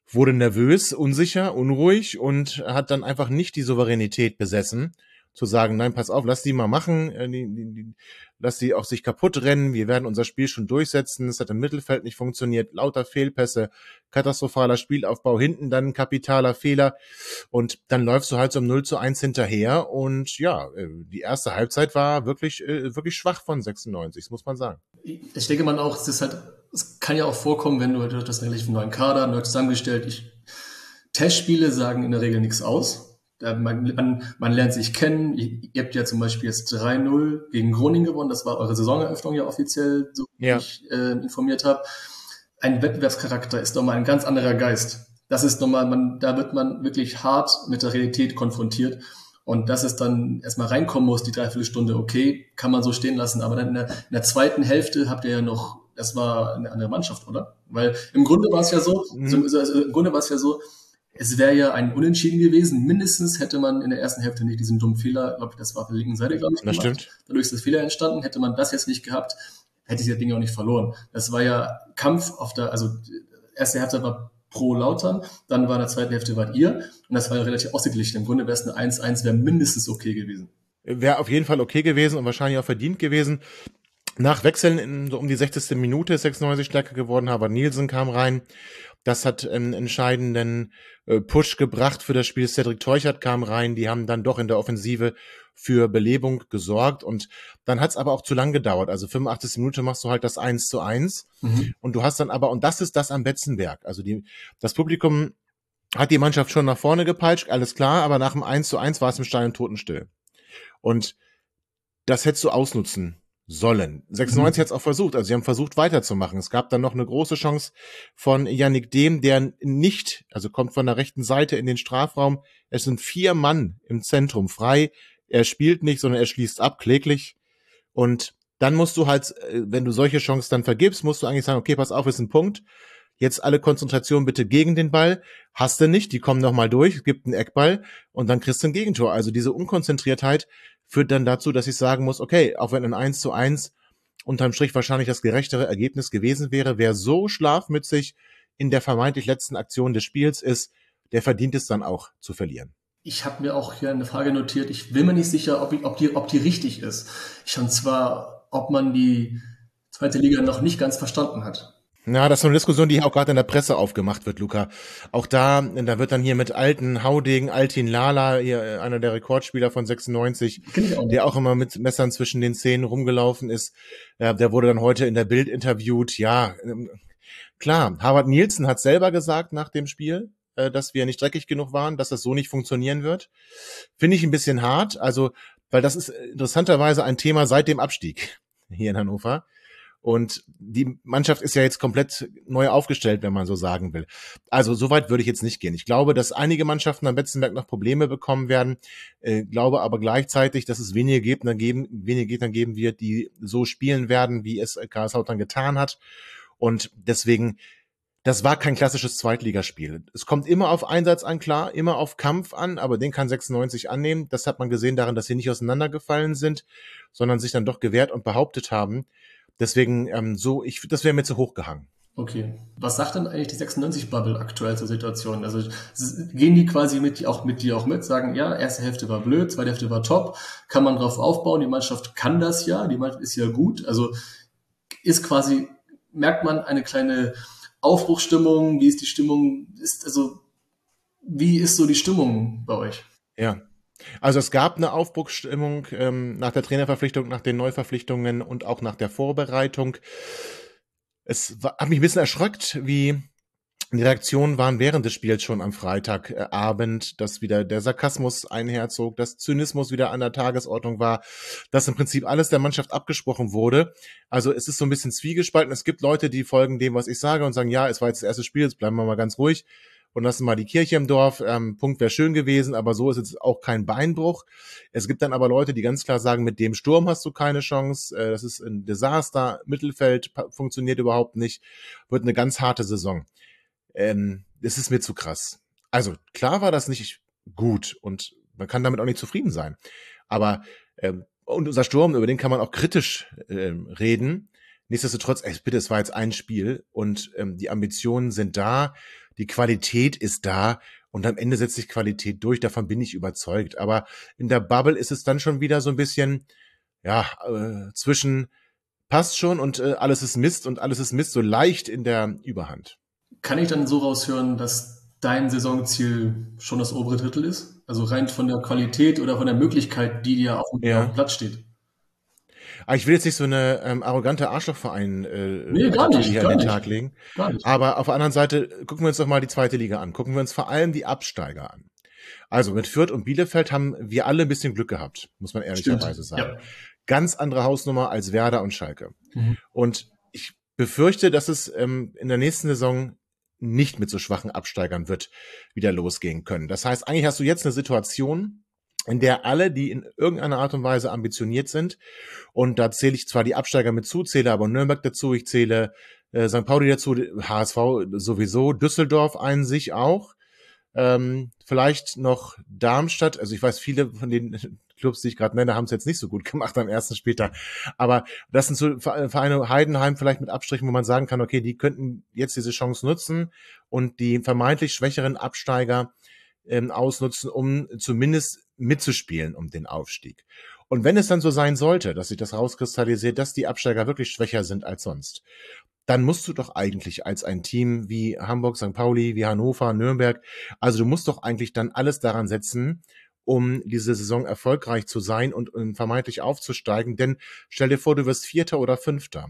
wurde nervös, unsicher, unruhig und hat dann einfach nicht die Souveränität besessen, zu sagen, nein, pass auf, lass die mal machen, äh, die, die, die, lass die auch sich kaputt rennen, wir werden unser Spiel schon durchsetzen, es hat im Mittelfeld nicht funktioniert, lauter Fehlpässe, katastrophaler Spielaufbau, hinten dann kapitaler Fehler und dann läufst du halt so um 0 zu 1 hinterher und ja, äh, die erste Halbzeit war wirklich, äh, wirklich schwach von 96, das muss man sagen. Ich denke man auch, es ist halt, es kann ja auch vorkommen, wenn du, du hast einen relativ neuen Kader, neu zusammengestellt, ich, Testspiele sagen in der Regel nichts aus man, man, man lernt sich kennen. Ihr, habt ja zum Beispiel jetzt 3-0 gegen Groningen gewonnen. Das war eure Saisoneröffnung ja offiziell, so wie ja. ich äh, informiert habe. Ein Wettbewerbscharakter ist nochmal ein ganz anderer Geist. Das ist nochmal, man, da wird man wirklich hart mit der Realität konfrontiert. Und dass es dann erstmal reinkommen muss, die Dreiviertelstunde, okay, kann man so stehen lassen. Aber dann in der, in der zweiten Hälfte habt ihr ja noch, das war eine andere Mannschaft, oder? Weil im Grunde war es ja so, mhm. also, also im Grunde war es ja so, es wäre ja ein Unentschieden gewesen. Mindestens hätte man in der ersten Hälfte nicht diesen dummen Fehler, glaube ich, das war auf der linken Seite, glaube ich, das gemacht. Stimmt. Dadurch ist das Fehler entstanden. Hätte man das jetzt nicht gehabt, hätte ich das Ding auch nicht verloren. Das war ja Kampf auf der, also erste Hälfte war pro Lautern, dann war in der zweiten Hälfte wart ihr und das war ja relativ ausgeglichen. Im Grunde wäre es eine 1-1, wäre mindestens okay gewesen. Wäre auf jeden Fall okay gewesen und wahrscheinlich auch verdient gewesen. Nach Wechseln in so um die 60. Minute 96 stärker geworden, aber Nielsen kam rein. Das hat einen entscheidenden äh, Push gebracht für das Spiel. Cedric Teuchert kam rein, die haben dann doch in der Offensive für Belebung gesorgt und dann hat es aber auch zu lang gedauert. Also 85. Minute machst du halt das 1 zu 1 mhm. und du hast dann aber, und das ist das am Betzenberg, also die, das Publikum hat die Mannschaft schon nach vorne gepeitscht, alles klar, aber nach dem 1 zu 1 war es im Stein und Totenstill. Und das hättest du ausnutzen sollen. 96 mhm. hat es auch versucht, also sie haben versucht weiterzumachen. Es gab dann noch eine große Chance von Yannick Dehm, der nicht, also kommt von der rechten Seite in den Strafraum. Es sind vier Mann im Zentrum frei. Er spielt nicht, sondern er schließt ab, kläglich. Und dann musst du halt, äh, wenn du solche Chancen dann vergibst, musst du eigentlich sagen, okay, pass auf, ist ein Punkt. jetzt alle Konzentration bitte gegen den Ball. Hast du nicht, die kommen nochmal durch, gibt einen Eckball und dann kriegst du ein Gegentor. Also diese Unkonzentriertheit führt dann dazu, dass ich sagen muss, okay, auch wenn ein 1 zu 1 unterm Strich wahrscheinlich das gerechtere Ergebnis gewesen wäre, wer so schlafmützig in der vermeintlich letzten Aktion des Spiels ist, der verdient es dann auch zu verlieren. Ich habe mir auch hier eine Frage notiert. Ich bin mir nicht sicher, ob, ich, ob, die, ob die richtig ist. Ich, und zwar, ob man die zweite Liga noch nicht ganz verstanden hat. Ja, das ist so eine Diskussion, die auch gerade in der Presse aufgemacht wird, Luca. Auch da, da wird dann hier mit alten Haudegen, Altin Lala, hier äh, einer der Rekordspieler von 96, auch der auch immer mit Messern zwischen den Zähnen rumgelaufen ist. Der wurde dann heute in der Bild interviewt. Ja, ähm, klar, Harvard Nielsen hat selber gesagt nach dem Spiel, äh, dass wir nicht dreckig genug waren, dass das so nicht funktionieren wird. Finde ich ein bisschen hart, also, weil das ist interessanterweise ein Thema seit dem Abstieg hier in Hannover. Und die Mannschaft ist ja jetzt komplett neu aufgestellt, wenn man so sagen will. Also so weit würde ich jetzt nicht gehen. Ich glaube, dass einige Mannschaften am Betzenberg noch Probleme bekommen werden. Äh, glaube aber gleichzeitig, dass es wenige Gegner geben, wenige Gegner geben wird, die so spielen werden, wie es KSV dann getan hat. Und deswegen, das war kein klassisches Zweitligaspiel. Es kommt immer auf Einsatz an, klar, immer auf Kampf an, aber den kann 96 annehmen. Das hat man gesehen daran, dass sie nicht auseinandergefallen sind, sondern sich dann doch gewehrt und behauptet haben. Deswegen, ähm, so, ich, das wäre mir zu hoch gehangen. Okay. Was sagt denn eigentlich die 96-Bubble aktuell zur Situation? Also gehen die quasi mit, auch mit dir auch mit, sagen, ja, erste Hälfte war blöd, zweite Hälfte war top, kann man drauf aufbauen, die Mannschaft kann das ja, die Mannschaft ist ja gut. Also ist quasi, merkt man eine kleine Aufbruchstimmung, wie ist die Stimmung, ist, also, wie ist so die Stimmung bei euch? Ja, also es gab eine Aufbruchsstimmung ähm, nach der Trainerverpflichtung, nach den Neuverpflichtungen und auch nach der Vorbereitung. Es war, hat mich ein bisschen erschreckt, wie die Reaktionen waren während des Spiels schon am Freitagabend, dass wieder der Sarkasmus einherzog, dass Zynismus wieder an der Tagesordnung war, dass im Prinzip alles der Mannschaft abgesprochen wurde. Also es ist so ein bisschen zwiegespalten. Es gibt Leute, die folgen dem, was ich sage und sagen, ja, es war jetzt das erste Spiel, jetzt bleiben wir mal ganz ruhig und lassen mal die Kirche im Dorf. Ähm, Punkt wäre schön gewesen, aber so ist jetzt auch kein Beinbruch. Es gibt dann aber Leute, die ganz klar sagen, mit dem Sturm hast du keine Chance. Äh, das ist ein Desaster. Mittelfeld funktioniert überhaupt nicht. Wird eine ganz harte Saison. Ähm, das ist mir zu krass. Also klar war das nicht gut und man kann damit auch nicht zufrieden sein. Aber ähm, und unser Sturm, über den kann man auch kritisch ähm, reden. Nichtsdestotrotz, ey, bitte, es war jetzt ein Spiel und ähm, die Ambitionen sind da die Qualität ist da und am Ende setzt sich Qualität durch, davon bin ich überzeugt. Aber in der Bubble ist es dann schon wieder so ein bisschen, ja, äh, zwischen passt schon und äh, alles ist Mist und alles ist Mist so leicht in der Überhand. Kann ich dann so raushören, dass dein Saisonziel schon das obere Drittel ist? Also rein von der Qualität oder von der Möglichkeit, die dir auf dem ja. Platz steht? Aber ich will jetzt nicht so eine ähm, arrogante Arschlochverein äh, nee, gar nicht, hier gar an den Tag legen. Aber auf der anderen Seite gucken wir uns doch mal die zweite Liga an. Gucken wir uns vor allem die Absteiger an. Also mit Fürth und Bielefeld haben wir alle ein bisschen Glück gehabt, muss man ehrlicherweise sagen. Ja. Ganz andere Hausnummer als Werder und Schalke. Mhm. Und ich befürchte, dass es ähm, in der nächsten Saison nicht mit so schwachen Absteigern wird wieder losgehen können. Das heißt, eigentlich hast du jetzt eine Situation, in der alle, die in irgendeiner Art und Weise ambitioniert sind, und da zähle ich zwar die Absteiger mit zu, zähle aber Nürnberg dazu, ich zähle äh, St. Pauli dazu, HSV sowieso, Düsseldorf einen sich auch, ähm, vielleicht noch Darmstadt, also ich weiß, viele von den Clubs, die ich gerade nenne, haben es jetzt nicht so gut gemacht am ersten Spieltag. Aber das sind so Vereine Heidenheim vielleicht mit Abstrichen, wo man sagen kann, okay, die könnten jetzt diese Chance nutzen und die vermeintlich schwächeren Absteiger ähm, ausnutzen, um zumindest mitzuspielen um den Aufstieg. Und wenn es dann so sein sollte, dass sich das rauskristallisiert, dass die Absteiger wirklich schwächer sind als sonst, dann musst du doch eigentlich als ein Team wie Hamburg, St. Pauli, wie Hannover, Nürnberg, also du musst doch eigentlich dann alles daran setzen, um diese Saison erfolgreich zu sein und, und vermeintlich aufzusteigen. Denn stell dir vor, du wirst Vierter oder Fünfter.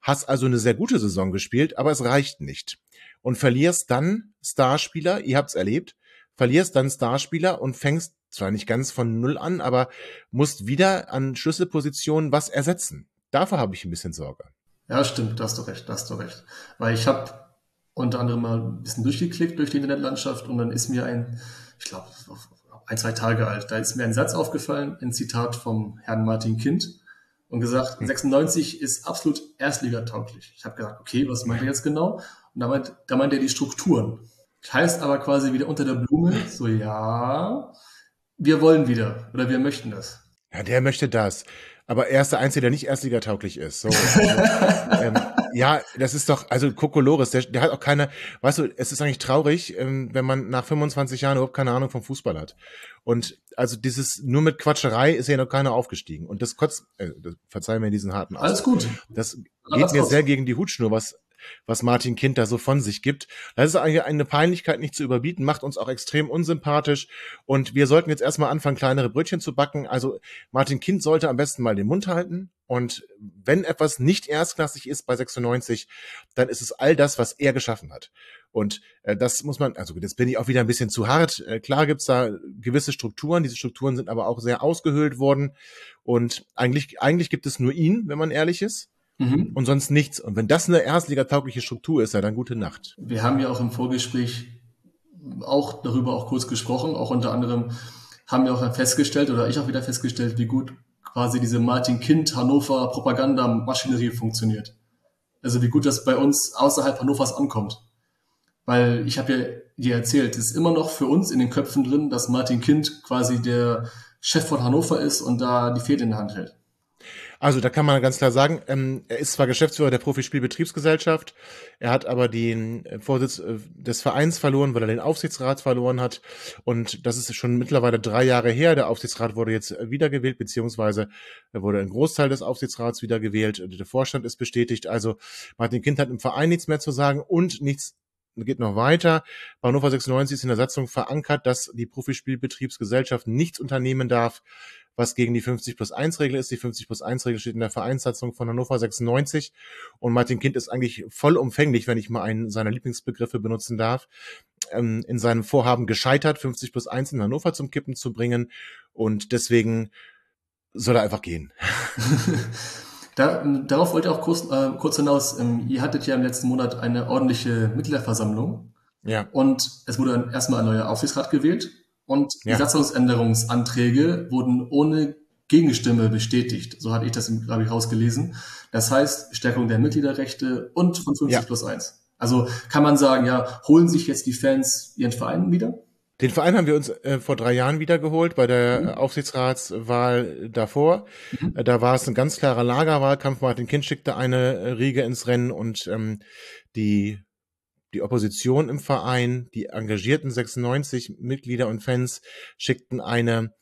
Hast also eine sehr gute Saison gespielt, aber es reicht nicht. Und verlierst dann Starspieler, ihr habt's erlebt, verlierst dann Starspieler und fängst zwar nicht ganz von Null an, aber musst wieder an Schlüsselpositionen was ersetzen. Davor habe ich ein bisschen Sorge. Ja, stimmt, da hast du recht, da hast du recht. Weil ich habe unter anderem mal ein bisschen durchgeklickt durch die Internetlandschaft und dann ist mir ein, ich glaube, ein, zwei Tage alt, da ist mir ein Satz aufgefallen, ein Zitat vom Herrn Martin Kind und gesagt, 96 hm. ist absolut erstligatauglich. Ich habe gesagt, okay, was meint er jetzt genau? Und da meint, da meint er die Strukturen. Heißt aber quasi wieder unter der Blume, so ja, wir wollen wieder oder wir möchten das. Ja, der möchte das. Aber er ist der Einzige, der nicht erstligatauglich ist. So. Ähm, ja, das ist doch, also Kokolores, der, der hat auch keine, weißt du, es ist eigentlich traurig, ähm, wenn man nach 25 Jahren überhaupt keine Ahnung vom Fußball hat. Und also dieses, nur mit Quatscherei ist ja noch keiner aufgestiegen. Und das kotzt, äh, verzeih mir diesen harten Aus. Alles gut. Das geht mir sehr gegen die Hutschnur, was was Martin Kind da so von sich gibt. Das ist eigentlich eine Peinlichkeit nicht zu überbieten, macht uns auch extrem unsympathisch. Und wir sollten jetzt erstmal anfangen, kleinere Brötchen zu backen. Also Martin Kind sollte am besten mal den Mund halten. Und wenn etwas nicht erstklassig ist bei 96, dann ist es all das, was er geschaffen hat. Und äh, das muss man, also jetzt bin ich auch wieder ein bisschen zu hart. Äh, klar gibt's da gewisse Strukturen, diese Strukturen sind aber auch sehr ausgehöhlt worden. Und eigentlich, eigentlich gibt es nur ihn, wenn man ehrlich ist. Mhm. Und sonst nichts. Und wenn das eine erstligataugliche Struktur ist, ja, dann gute Nacht. Wir haben ja auch im Vorgespräch auch darüber auch kurz gesprochen. Auch unter anderem haben wir auch festgestellt, oder ich auch wieder festgestellt, wie gut quasi diese Martin Kind Hannover Propagandamaschinerie funktioniert. Also wie gut das bei uns außerhalb Hannovers ankommt. Weil ich habe ja dir erzählt, es ist immer noch für uns in den Köpfen drin, dass Martin Kind quasi der Chef von Hannover ist und da die Fäden in der Hand hält. Also da kann man ganz klar sagen, ähm, er ist zwar Geschäftsführer der Profispielbetriebsgesellschaft, er hat aber den äh, Vorsitz äh, des Vereins verloren, weil er den Aufsichtsrat verloren hat. Und das ist schon mittlerweile drei Jahre her. Der Aufsichtsrat wurde jetzt wiedergewählt, beziehungsweise wurde ein Großteil des Aufsichtsrats wiedergewählt. Der Vorstand ist bestätigt. Also Martin Kind hat im Verein nichts mehr zu sagen und nichts geht noch weiter. Bei Hannover 96 ist in der Satzung verankert, dass die Profispielbetriebsgesellschaft nichts unternehmen darf, was gegen die 50 plus 1 Regel ist. Die 50 plus 1 Regel steht in der Vereinssatzung von Hannover 96 und Martin Kind ist eigentlich vollumfänglich, wenn ich mal einen seiner Lieblingsbegriffe benutzen darf, ähm, in seinem Vorhaben gescheitert, 50 plus 1 in Hannover zum Kippen zu bringen und deswegen soll er einfach gehen. Da, darauf wollte ich auch kurz, äh, kurz hinaus. Ähm, ihr hattet ja im letzten Monat eine ordentliche Mitgliederversammlung. Ja. Und es wurde dann erstmal ein neuer Aufsichtsrat gewählt. Und ja. die Satzungsänderungsanträge wurden ohne Gegenstimme bestätigt. So hatte ich das, glaube ich, rausgelesen. Das heißt, Stärkung der Mitgliederrechte und von 50 ja. plus 1. Also kann man sagen, ja, holen sich jetzt die Fans ihren Verein wieder? Den Verein haben wir uns äh, vor drei Jahren wiedergeholt bei der mhm. Aufsichtsratswahl davor. Mhm. Äh, da war es ein ganz klarer Lagerwahlkampf. Martin Kind schickte eine Riege ins Rennen und ähm, die die Opposition im Verein, die engagierten 96 Mitglieder und Fans schickten eine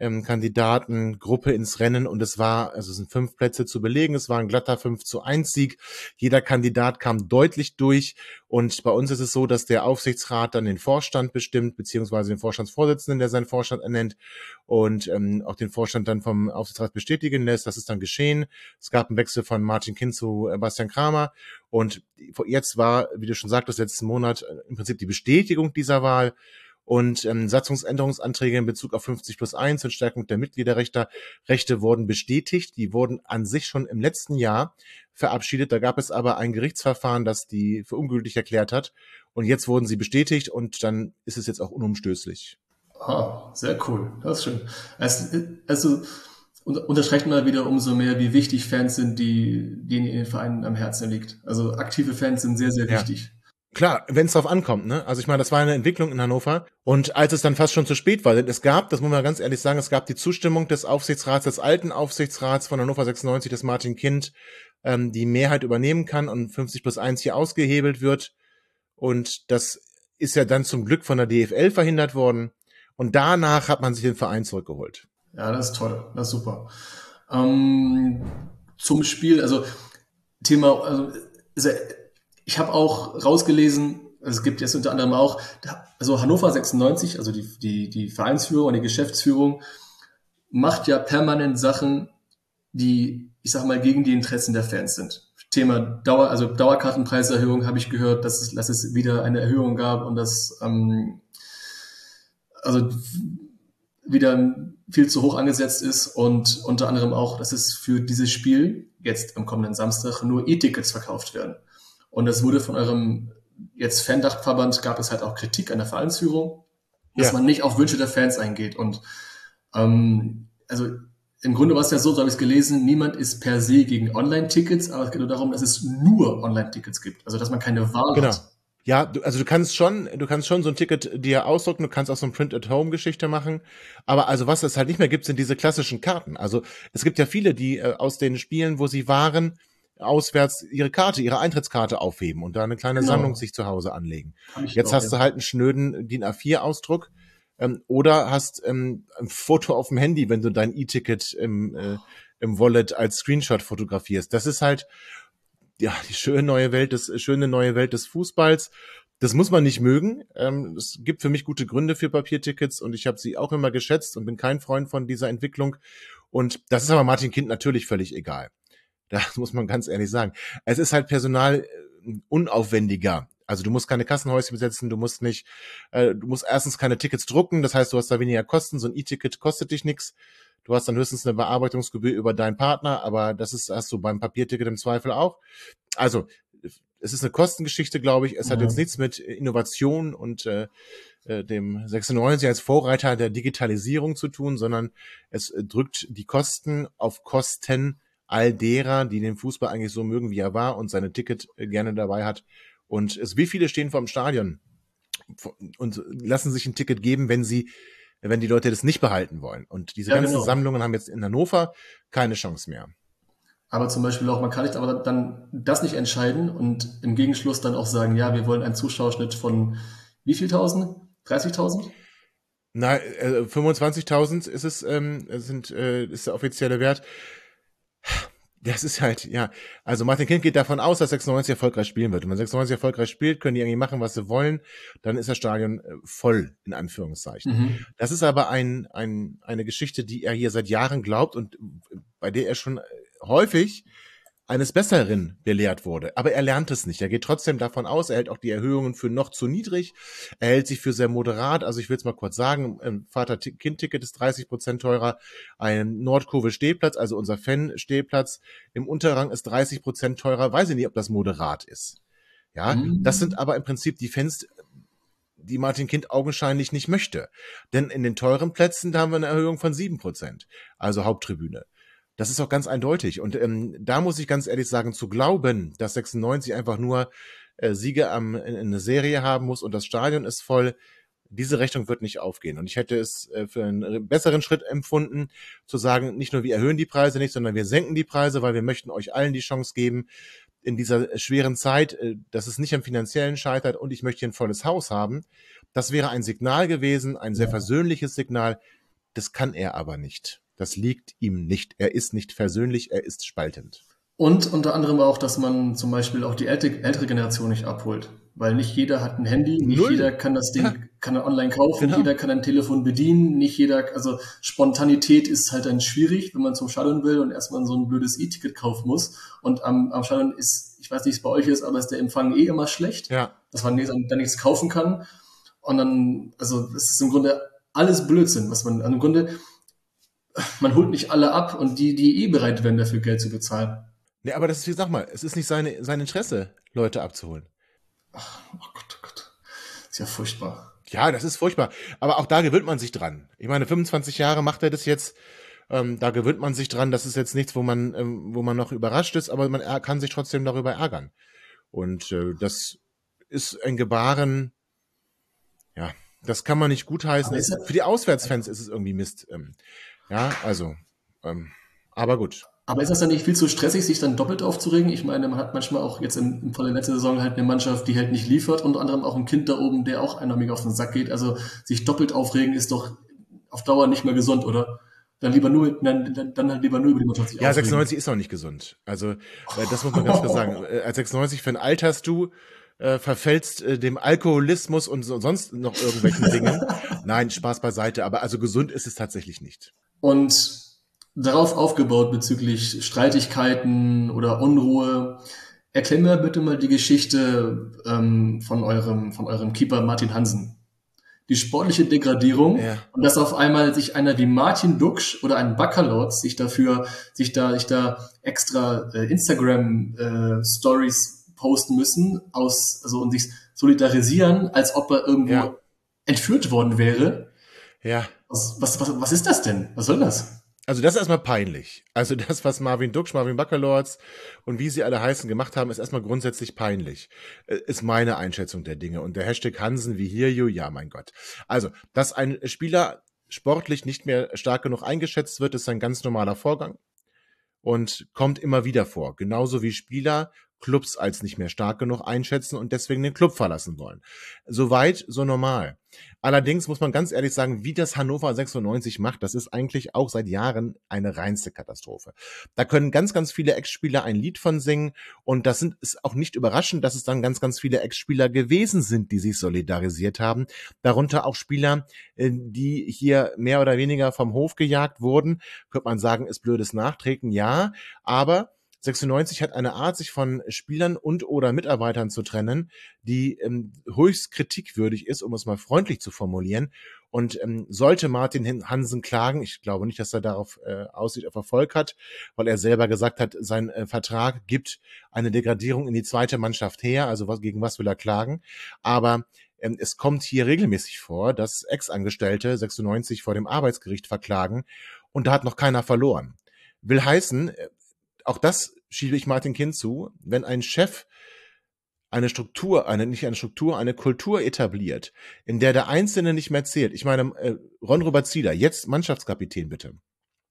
ähm, Kandidatengruppe ins Rennen und es war, also es sind fünf Plätze zu belegen, es war ein glatter 5 zu 1 Sieg. Jeder Kandidat kam deutlich durch und bei uns ist es so, dass der Aufsichtsrat dann den Vorstand bestimmt, beziehungsweise den Vorstandsvorsitzenden, der seinen Vorstand ernennt und ähm, auch den Vorstand dann vom Aufsichtsrat bestätigen lässt. Das ist dann geschehen. Es gab einen Wechsel von Martin Kind zu äh, Bastian Kramer und jetzt war, wie du schon sagtest, letzten Monat äh, im Prinzip die Bestätigung dieser Wahl und ähm, Satzungsänderungsanträge in Bezug auf 50 plus 1 und Stärkung der Mitgliederrechte Rechte wurden bestätigt. Die wurden an sich schon im letzten Jahr verabschiedet. Da gab es aber ein Gerichtsverfahren, das die für ungültig erklärt hat. Und jetzt wurden sie bestätigt und dann ist es jetzt auch unumstößlich. Ah, sehr cool. Das ist schön. Also, also unterstreicht mal wieder umso mehr, wie wichtig Fans sind, die denen in den Vereinen am Herzen liegt. Also aktive Fans sind sehr, sehr wichtig. Ja. Klar, wenn es drauf ankommt, ne? Also ich meine, das war eine Entwicklung in Hannover. Und als es dann fast schon zu spät war, denn es gab, das muss man ganz ehrlich sagen, es gab die Zustimmung des Aufsichtsrats, des alten Aufsichtsrats von Hannover 96, des Martin Kind, ähm, die Mehrheit übernehmen kann und 50 plus 1 hier ausgehebelt wird. Und das ist ja dann zum Glück von der DFL verhindert worden. Und danach hat man sich den Verein zurückgeholt. Ja, das ist toll, das ist super. Ähm, zum Spiel, also Thema, also ich habe auch rausgelesen, es gibt jetzt unter anderem auch, also Hannover 96, also die, die, die Vereinsführung und die Geschäftsführung, macht ja permanent Sachen, die, ich sag mal, gegen die Interessen der Fans sind. Thema Dauer, also Dauerkartenpreiserhöhung habe ich gehört, dass es, dass es wieder eine Erhöhung gab und dass ähm, also wieder viel zu hoch angesetzt ist und unter anderem auch, dass es für dieses Spiel jetzt am kommenden Samstag nur E-Tickets verkauft werden. Und es wurde von eurem jetzt Fan-Dachverband gab es halt auch Kritik an der Vereinsführung, dass ja. man nicht auf Wünsche der Fans eingeht. Und ähm, also im Grunde war es ja so, so habe ich es gelesen, niemand ist per se gegen Online-Tickets, aber es geht nur darum, dass es nur Online-Tickets gibt. Also dass man keine Wahl Genau. hat. Ja, du, also du kannst schon, du kannst schon so ein Ticket dir ausdrucken, du kannst auch so ein Print-at-Home-Geschichte machen. Aber also was es halt nicht mehr gibt, sind diese klassischen Karten. Also es gibt ja viele, die äh, aus den Spielen, wo sie waren, auswärts ihre Karte, ihre Eintrittskarte aufheben und da eine kleine Genau. Sammlung sich zu Hause anlegen. Jetzt hast ja. du halt einen schnöden DIN A4-Ausdruck ähm, oder hast ähm, ein Foto auf dem Handy, wenn du dein E-Ticket im, äh, im Wallet als Screenshot fotografierst. Das ist halt ja die schöne neue Welt des schöne neue Welt des Fußballs. Das muss man nicht mögen. Ähm, es gibt für mich gute Gründe für Papiertickets und ich habe sie auch immer geschätzt und bin kein Freund von dieser Entwicklung. Und das ist aber Martin Kind natürlich völlig egal. Das muss man ganz ehrlich sagen. Es ist halt Personal äh, unaufwendiger. Also du musst keine Kassenhäuschen besetzen, du musst nicht, äh, du musst erstens keine Tickets drucken, das heißt, du hast da weniger Kosten, so ein E-Ticket kostet dich nichts. Du hast dann höchstens eine Bearbeitungsgebühr über deinen Partner, aber das ist hast du beim Papierticket im Zweifel auch. Also es ist eine Kostengeschichte, glaube ich. Es hat Ja. jetzt nichts mit Innovation und äh, äh, dem 96 als Vorreiter der Digitalisierung zu tun, sondern es äh, drückt die Kosten auf Kosten all derer, die den Fußball eigentlich so mögen, wie er war und seine Ticket äh, gerne dabei hat. Und es, wie viele stehen vor dem Stadion und lassen sich ein Ticket geben, wenn sie, wenn die Leute das nicht behalten wollen. Und diese Ja, ganzen genau. Sammlungen haben jetzt in Hannover keine Chance mehr. Aber zum Beispiel auch, man kann nicht aber dann das nicht entscheiden und im Gegenschluss dann auch sagen, ja, wir wollen einen Zuschauerschnitt von wie viel tausend? 30.000? Na, äh, 25.000 ist es, ähm, sind, äh, ist der offizielle Wert. Das ist halt, ja. Also Martin Kind geht davon aus, dass 96 erfolgreich spielen wird. Und wenn 96 erfolgreich spielt, können die irgendwie machen, was sie wollen. Dann ist das Stadion äh, voll, in Anführungszeichen. Mhm. Das ist aber ein, ein, eine Geschichte, die er hier seit Jahren glaubt und bei der er schon äh, häufig eines Besseren belehrt wurde. Aber er lernt es nicht. Er geht trotzdem davon aus, er hält auch die Erhöhungen für noch zu niedrig. Er hält sich für sehr moderat. Also ich will es mal kurz sagen, ein Vater-Kind-Ticket ist 30 Prozent teurer. Ein Nordkurve-Stehplatz, also unser Fan-Stehplatz im Unterrang ist 30 Prozent teurer. Weiß ich nicht, ob das moderat ist. Ja, Mhm. das sind aber im Prinzip die Fans, die Martin Kind augenscheinlich nicht möchte. Denn in den teuren Plätzen, da haben wir eine Erhöhung von sieben Prozent, also Haupttribüne. Das ist auch ganz eindeutig. Und ähm, da muss ich ganz ehrlich sagen, zu glauben, dass 96 einfach nur äh, Siege am, in, in eine Serie haben muss und das Stadion ist voll, diese Rechnung wird nicht aufgehen. Und ich hätte es äh, für einen besseren Schritt empfunden, zu sagen, nicht nur wir erhöhen die Preise nicht, sondern wir senken die Preise, weil wir möchten euch allen die Chance geben, in dieser schweren Zeit, äh, dass es nicht am finanziellen scheitert und ich möchte hier ein volles Haus haben. Das wäre ein Signal gewesen, ein sehr versöhnliches Signal. Das kann er aber nicht. Das liegt ihm nicht. Er ist nicht versöhnlich, er ist spaltend. Und unter anderem auch, dass man zum Beispiel auch die ältere, Generation nicht abholt. Weil nicht jeder hat ein Handy, nicht Null. jeder kann das Ding, Ja. kann er online kaufen, Genau. jeder kann ein Telefon bedienen, nicht jeder, also Spontanität ist halt dann schwierig, wenn man zum Stadion will und erstmal so ein blödes E-Ticket kaufen muss. Und am, am Stadion ist, ich weiß nicht, wie es bei euch ist, aber ist der Empfang eh immer schlecht, Ja, dass man dann nichts kaufen kann. Und dann, also es ist im Grunde alles Blödsinn, was man, also im Grunde, man holt nicht alle ab und die, die eh bereit wären, dafür Geld zu bezahlen. nee, aber das ist, wie sag mal, es ist nicht seine, sein Interesse, Leute abzuholen. Oh Gott, oh Gott. Ist ja furchtbar. Ja, das ist furchtbar. Aber auch da gewöhnt man sich dran. Ich meine, 25 Jahre macht er das jetzt. Ähm, da gewöhnt man sich dran. Das ist jetzt nichts, wo man, ähm, wo man noch überrascht ist, aber man kann sich trotzdem darüber ärgern. Und äh, das ist ein Gebaren, ja, das kann man nicht gutheißen. Ist für die Auswärtsfans ist es irgendwie Mist. Ähm, ja, also, ähm, aber gut. Aber ist das dann nicht viel zu stressig, sich dann doppelt aufzuregen? Ich meine, man hat manchmal auch jetzt im, im Fall der letzten Saison halt eine Mannschaft, die halt nicht liefert, unter anderem auch ein Kind da oben, der auch einer mega auf den Sack geht. Also sich doppelt aufregen ist doch auf Dauer nicht mehr gesund, oder? Dann lieber nur, dann, dann, dann halt lieber nur über die Mannschaft Ja, aufregen. 96 ist auch nicht gesund. Also, äh, das muss man ganz klar sagen. Äh, Als 96 für ein alterst du, äh, verfällst äh, dem Alkoholismus und so, sonst noch irgendwelchen Dingen. Nein, Spaß beiseite, aber also gesund ist es tatsächlich nicht. Und darauf aufgebaut bezüglich Streitigkeiten oder Unruhe, erklär mir bitte mal die Geschichte ähm, von eurem von eurem Keeper Martin Hansen. Die sportliche Degradierung Ja. und dass auf einmal sich einer wie Martin Duksch oder ein Baccalord sich dafür sich da sich da extra äh, Instagram äh, Stories posten müssen aus also und sich solidarisieren, als ob er irgendwo Ja. entführt worden wäre. Ja. Was, was, was, was ist das denn? Was soll das? Also das ist erstmal peinlich. Also das, was Marvin Duksch, Marvin Baccalords und wie sie alle heißen gemacht haben, ist erstmal grundsätzlich peinlich. Äh, ist meine Einschätzung der Dinge. Und der Hashtag Hansen wie hier you, ja mein Gott. Also, dass ein Spieler sportlich nicht mehr stark genug eingeschätzt wird, ist ein ganz normaler Vorgang und kommt immer wieder vor. Genauso wie Spieler Clubs als nicht mehr stark genug einschätzen und deswegen den Club verlassen wollen. Soweit, so normal. Allerdings muss man ganz ehrlich sagen, wie das Hannover 96 macht, das ist eigentlich auch seit Jahren eine reinste Katastrophe. Da können ganz, ganz viele Ex-Spieler ein Lied von singen und das sind, ist auch nicht überraschend, dass es dann ganz, ganz viele Ex-Spieler gewesen sind, die sich solidarisiert haben. Darunter auch Spieler, äh, die hier mehr oder weniger vom Hof gejagt wurden. Könnte man sagen, ist blödes Nachtreten, ja, aber 96 hat eine Art, sich von Spielern und oder Mitarbeitern zu trennen, die ähm, höchst kritikwürdig ist, um es mal freundlich zu formulieren. Und ähm, sollte Martin Hansen klagen, ich glaube nicht, dass er darauf äh, aussieht, auf Erfolg hat, weil er selber gesagt hat, sein äh, Vertrag gibt eine Degradierung in die zweite Mannschaft her, also was, gegen was will er klagen. Aber ähm, es kommt hier regelmäßig vor, dass Ex-Angestellte 96 vor dem Arbeitsgericht verklagen und da hat noch keiner verloren. Will heißen, äh, auch das schiebe ich Martin Kind zu, wenn ein Chef eine Struktur, eine nicht eine Struktur, eine Kultur etabliert, in der der Einzelne nicht mehr zählt. Ich meine, äh, Ron Robert Zieler, jetzt Mannschaftskapitän bitte.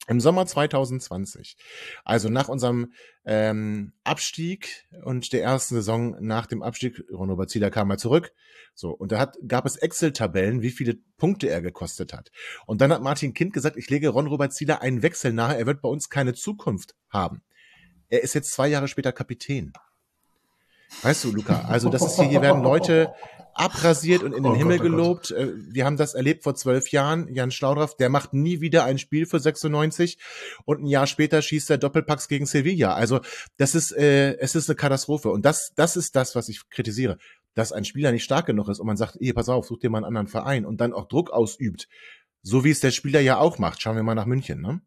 Im Sommer 2020, also nach unserem ähm, Abstieg und der ersten Saison nach dem Abstieg, Ron Robert Zieler kam mal zurück, so und da hat, gab es Excel-Tabellen, wie viele Punkte er gekostet hat. Und dann hat Martin Kind gesagt, ich lege Ron Robert Zieler einen Wechsel nahe, er wird bei uns keine Zukunft haben. Er ist jetzt zwei Jahre später Kapitän. Weißt du, Luca, also das ist hier, hier werden Leute abrasiert und in den oh Himmel Gott, oh gelobt. Gott. Äh, wir haben das erlebt vor zwölf Jahren. Jan Schlaudraff, der macht nie wieder ein Spiel für 96 und ein Jahr später schießt er Doppelpacks gegen Sevilla. Also das ist, äh, es ist eine Katastrophe und das, das ist das, was ich kritisiere, dass ein Spieler nicht stark genug ist und man sagt, ey, pass auf, such dir mal einen anderen Verein und dann auch Druck ausübt, so wie es der Spieler ja auch macht. Schauen wir mal nach München, ne?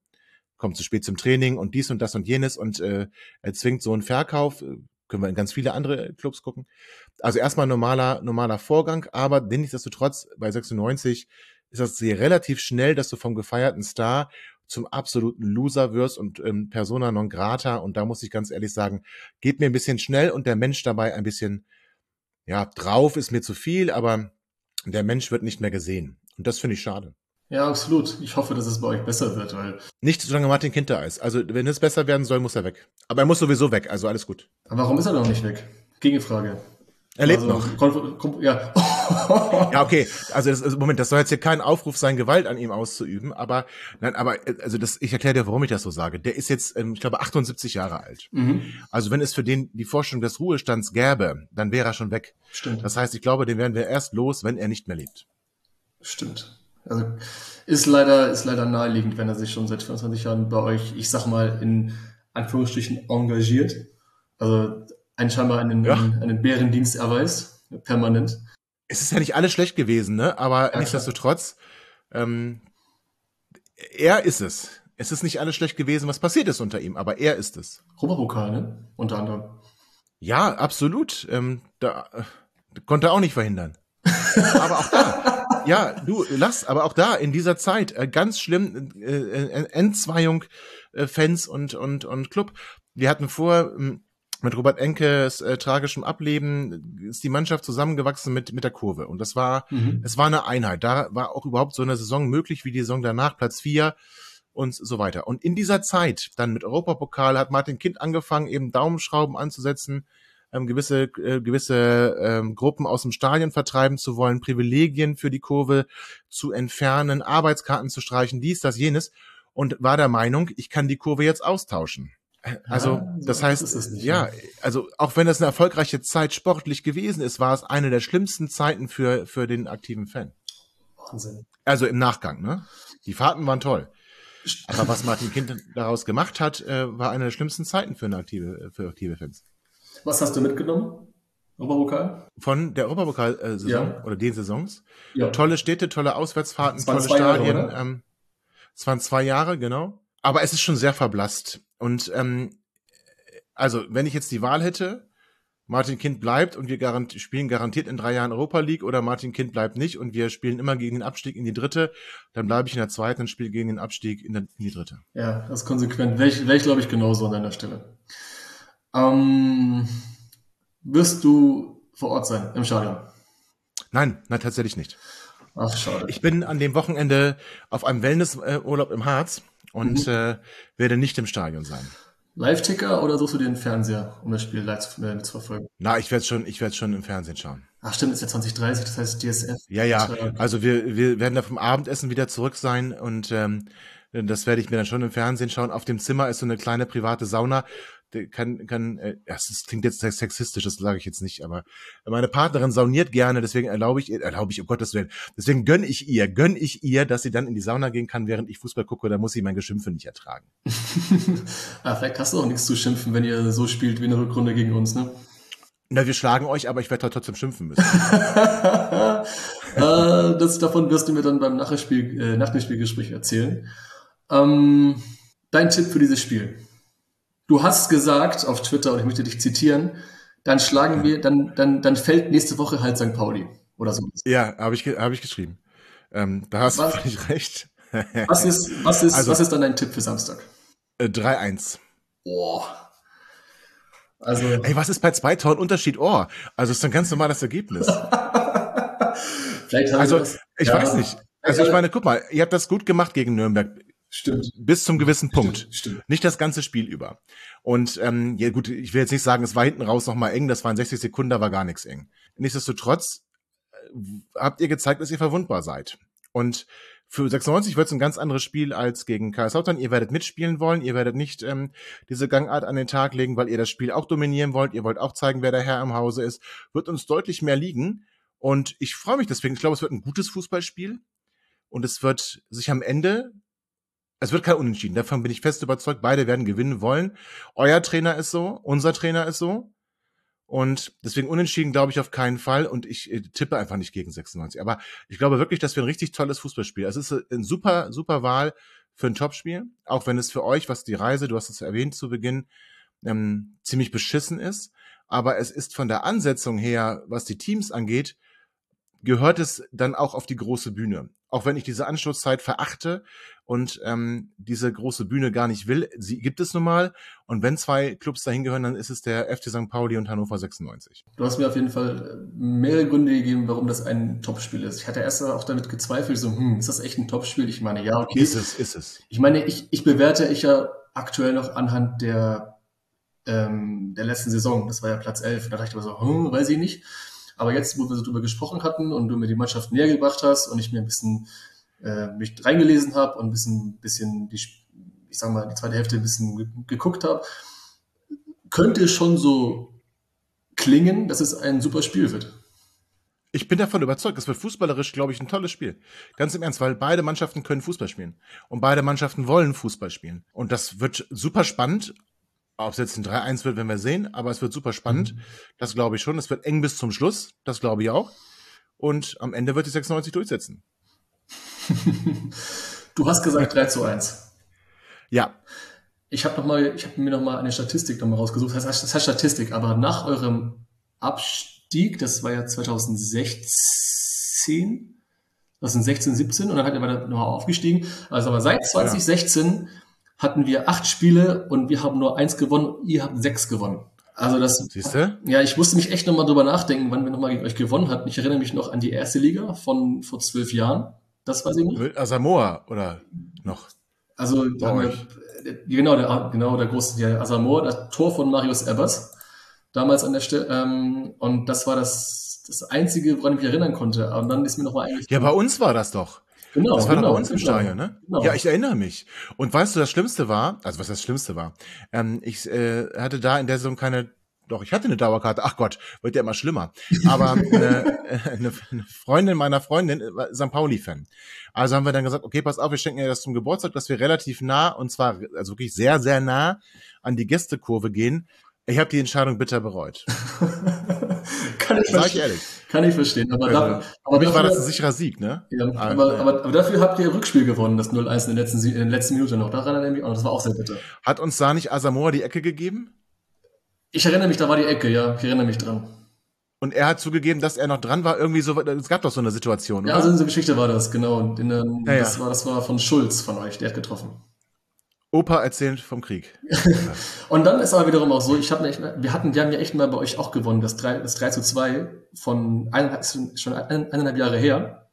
Kommt zu spät zum Training und dies und das und jenes und äh, er zwingt so einen Verkauf. Äh, können wir in ganz viele andere Clubs gucken. Also erstmal normaler, normaler Vorgang, aber nichtsdestotrotz bei 96 ist das sehr relativ schnell, dass du vom gefeierten Star zum absoluten Loser wirst und ähm, Persona non grata. Und da muss ich ganz ehrlich sagen, geht mir ein bisschen schnell und der Mensch dabei ein bisschen, ja, drauf ist mir zu viel, aber der Mensch wird nicht mehr gesehen. Und das finde ich schade. Ja, absolut. Ich hoffe, dass es bei euch besser wird, weil. Nicht solange Martin Kind da ist. Also, wenn es besser werden soll, muss er weg. Aber er muss sowieso weg, also alles gut. Aber warum ist er noch nicht weg? Gegenfrage. Er lebt also, noch. Ja. ja, okay. Also, das, Moment, das soll jetzt hier kein Aufruf sein, Gewalt an ihm auszuüben, aber nein, aber also das, ich erkläre dir, warum ich das so sage. Der ist jetzt, ähm, ich glaube, 78 Jahre alt. Mhm. Also, wenn es für den die Vorstellung des Ruhestands gäbe, dann wäre er schon weg. Stimmt. Das heißt, ich glaube, den werden wir erst los, wenn er nicht mehr lebt. Stimmt. Also ist leider, ist leider naheliegend, wenn er sich schon seit 25 Jahren bei euch, ich sag mal, in Anführungsstrichen engagiert. Also einen scheinbar einen, ja. einen Bärendienst erweist, permanent. Es ist ja nicht alles schlecht gewesen, ne? Aber ja, nichtsdestotrotz, ähm, er ist es. Es ist nicht alles schlecht gewesen, was passiert ist unter ihm, aber er ist es. Robopokal, ne? Unter anderem. Ja, absolut. Ähm, da äh, konnte er auch nicht verhindern. aber auch da, ja, du, lass, aber auch da in dieser Zeit äh, ganz schlimm äh, äh, Entzweiung äh, Fans und und und Club. Wir hatten vor ähm, mit Robert Enkes äh, tragischem Ableben ist die Mannschaft zusammengewachsen mit mit der Kurve und das war mhm. es war eine Einheit. Da war auch überhaupt so eine Saison möglich wie die Saison danach Platz vier und so weiter. Und in dieser Zeit dann mit Europapokal hat Martin Kind angefangen eben Daumenschrauben anzusetzen ähm, gewisse, äh, gewisse ähm, Gruppen aus dem Stadion vertreiben zu wollen, Privilegien für die Kurve zu entfernen, Arbeitskarten zu streichen, dies, das, jenes und war der Meinung, ich kann die Kurve jetzt austauschen. Also, ja, das heißt, ja, also auch wenn das eine erfolgreiche Zeit sportlich gewesen ist, war es eine der schlimmsten Zeiten für, für den aktiven Fan. Wahnsinn. Also im Nachgang, ne? Die Fahrten waren toll. Aber was Martin Kind daraus gemacht hat, äh, war eine der schlimmsten Zeiten für eine aktive, für aktive Fans. Was hast du mitgenommen? Europapokal? Von der Europapokal-Saison ja. oder den Saisons. Ja. Tolle Städte, tolle Auswärtsfahrten, tolle Stadien. Jahre, ähm, es waren zwei Jahre, genau. Aber es ist schon sehr verblasst. Und ähm, also, wenn ich jetzt die Wahl hätte, Martin Kind bleibt und wir garant spielen garantiert in drei Jahren Europa League oder Martin Kind bleibt nicht und wir spielen immer gegen den Abstieg in die dritte, dann bleibe ich in der zweiten und spiele gegen den Abstieg in, der, in die dritte. Ja, das ist konsequent. Wäre ich, wär ich glaube ich, genauso an deiner Stelle. Ähm, wirst du vor Ort sein im Stadion? Nein, nein, tatsächlich nicht. Ach, schade. Ich bin an dem Wochenende auf einem Wellnessurlaub im Harz und mhm. äh, werde nicht im Stadion sein. Live-Ticker oder suchst du dir den Fernseher, um das Spiel live zu, äh, zu verfolgen? Na, ich werde schon, ich werde schon im Fernsehen schauen. Ach stimmt, ist ja 2030, das heißt DSF. Ja, ja. Also wir, wir werden da vom Abendessen wieder zurück sein und ähm, das werde ich mir dann schon im Fernsehen schauen. Auf dem Zimmer ist so eine kleine private Sauna kann, kann, äh, das klingt jetzt sexistisch, das sage ich jetzt nicht, aber meine Partnerin sauniert gerne, deswegen erlaube ich, erlaube ich, um Gottes Willen, deswegen gönn ich ihr, gönn ich ihr, dass sie dann in die Sauna gehen kann, während ich Fußball gucke, da muss sie mein Geschimpfe nicht ertragen. ah, vielleicht hast du auch nichts zu schimpfen, wenn ihr so spielt wie eine Rückrunde gegen uns, ne? Na, wir schlagen euch, aber ich werde trotzdem schimpfen müssen. äh, das, davon wirst du mir dann beim Nachspiel, äh, nach dem Spielgespräch erzählen. Ähm, dein Tipp für dieses Spiel? Du hast gesagt auf Twitter, und ich möchte dich zitieren, dann schlagen wir, dann, dann, dann fällt nächste Woche halt St. Pauli oder so. Ja, habe ich, hab ich geschrieben. Ähm, da hast was, du völlig recht. was ist, was ist, also, was ist dann dein Tipp für Samstag? Äh, 3-1. Boah. Also. Ey, was ist bei zwei Toren Unterschied? Oh, also ist ein ganz normales Ergebnis. Vielleicht haben also, das, ich ja. weiß nicht. Also ich meine, guck mal, ihr habt das gut gemacht gegen Nürnberg. Stimmt. Bis zum gewissen Punkt. Stimmt, stimmt. Nicht das ganze Spiel über. Und ähm, ja gut, ich will jetzt nicht sagen, es war hinten raus nochmal eng, das waren 60 Sekunden, da war gar nichts eng. Nichtsdestotrotz äh, habt ihr gezeigt, dass ihr verwundbar seid. Und für 96 wird es ein ganz anderes Spiel als gegen Kaiserslautern. Ihr werdet mitspielen wollen, ihr werdet nicht ähm, diese Gangart an den Tag legen, weil ihr das Spiel auch dominieren wollt. Ihr wollt auch zeigen, wer der Herr im Hause ist. Wird uns deutlich mehr liegen. Und ich freue mich deswegen. Ich glaube, es wird ein gutes Fußballspiel. Und es wird sich am Ende es wird kein Unentschieden. Davon bin ich fest überzeugt. Beide werden gewinnen wollen. Euer Trainer ist so, unser Trainer ist so. Und deswegen unentschieden glaube ich auf keinen Fall. Und ich äh, tippe einfach nicht gegen 96. Aber ich glaube wirklich, dass wir ein richtig tolles Fußballspiel. Es ist äh, ein super, super Wahl für ein Topspiel. Auch wenn es für euch, was die Reise, du hast es erwähnt zu Beginn, ähm, ziemlich beschissen ist. Aber es ist von der Ansetzung her, was die Teams angeht, gehört es dann auch auf die große Bühne. Auch wenn ich diese Anschlusszeit verachte und ähm, diese große Bühne gar nicht will, sie gibt es nun mal. Und wenn zwei Clubs dahin gehören, dann ist es der FC St. Pauli und Hannover 96. Du hast mir auf jeden Fall äh, mehrere Gründe gegeben, warum das ein Topspiel ist. Ich hatte erst auch damit gezweifelt, so, hm, ist das echt ein Topspiel? Ich meine, ja, okay. Ist es, ist es. Ich meine, ich, ich bewerte ich ja aktuell noch anhand der, ähm, der letzten Saison. Das war ja Platz 11. Da dachte ich mir so, hm, weiß ich nicht. Aber jetzt, wo wir so drüber gesprochen hatten und du mir die Mannschaft näher gebracht hast und ich mir ein bisschen äh, mich reingelesen habe und ein bisschen, bisschen die, ich sag mal, die zweite Hälfte ein bisschen geguckt habe, könnte schon so klingen, dass es ein super Spiel wird. Ich bin davon überzeugt, es wird fußballerisch, glaube ich, ein tolles Spiel. Ganz im Ernst, weil beide Mannschaften können Fußball spielen. Und beide Mannschaften wollen Fußball spielen. Und das wird super spannend. Ob es jetzt ein 3-1 wird, werden wir sehen, aber es wird super spannend. Mhm. Das glaube ich schon. Es wird eng bis zum Schluss. Das glaube ich auch. Und am Ende wird die 96 durchsetzen. du hast gesagt 3 zu 1. Ja. Ich habe habe mir noch mal eine Statistik noch mal rausgesucht. Das heißt, das heißt Statistik, aber nach eurem Abstieg, das war ja 2016, 2016, 17 und dann hat er noch mal aufgestiegen. Also aber seit 2016 hatten wir acht Spiele und wir haben nur eins gewonnen, ihr habt sechs gewonnen. Also das, Siehste? ja, ich musste mich echt nochmal drüber nachdenken, wann wir nochmal gegen euch gewonnen hatten. Ich erinnere mich noch an die erste Liga von vor zwölf Jahren. Das weiß ich nicht. Asamoah oder noch? Also, wir, genau, der, genau, der große, der Asamoah, das Tor von Marius Ebers, damals an der Stelle, ähm, und das war das, das einzige, woran ich mich erinnern konnte. Und dann ist mir nochmal eigentlich. Ja, bei uns war das doch. Genau, das war genau, bei uns im genau, Stadion, ne? Genau. Ja, ich erinnere mich. Und weißt du, das Schlimmste war, also was das Schlimmste war, ähm, ich äh, hatte da in der Saison keine, doch, ich hatte eine Dauerkarte, ach Gott, wird ja immer schlimmer. Aber äh, eine, eine Freundin meiner Freundin war St. Pauli-Fan. Also haben wir dann gesagt, okay, pass auf, wir schenken ihr das zum Geburtstag, dass wir relativ nah, und zwar also wirklich sehr, sehr nah an die Gästekurve gehen. Ich habe die Entscheidung bitter bereut. Kann ich Sag ich ehrlich. Kann ich verstehen. Aber, also, da, aber dafür, war das ein sicherer Sieg, ne? Ja, aber, aber, aber, aber dafür habt ihr Rückspiel gewonnen, das 0-1 in, der letzten, in der letzten Minute noch. Daran erinnere ich mich auch. Das war auch sehr bitter. Hat uns da nicht Asamoah die Ecke gegeben? Ich erinnere mich, da war die Ecke, ja. Ich erinnere mich dran. Und er hat zugegeben, dass er noch dran war. Irgendwie so, es gab doch so eine Situation, Ja, oder? also in so Geschichte war das, genau. Und in, Ja, ja. das, war, das war von Schulz von euch, der hat getroffen. Opa erzählt vom Krieg. Und dann ist aber wiederum auch so, ich habe wir hatten, wir haben ja echt mal bei euch auch gewonnen, das 3, das 3 zu 2 von eineinhalb, schon ein, eineinhalb Jahre her.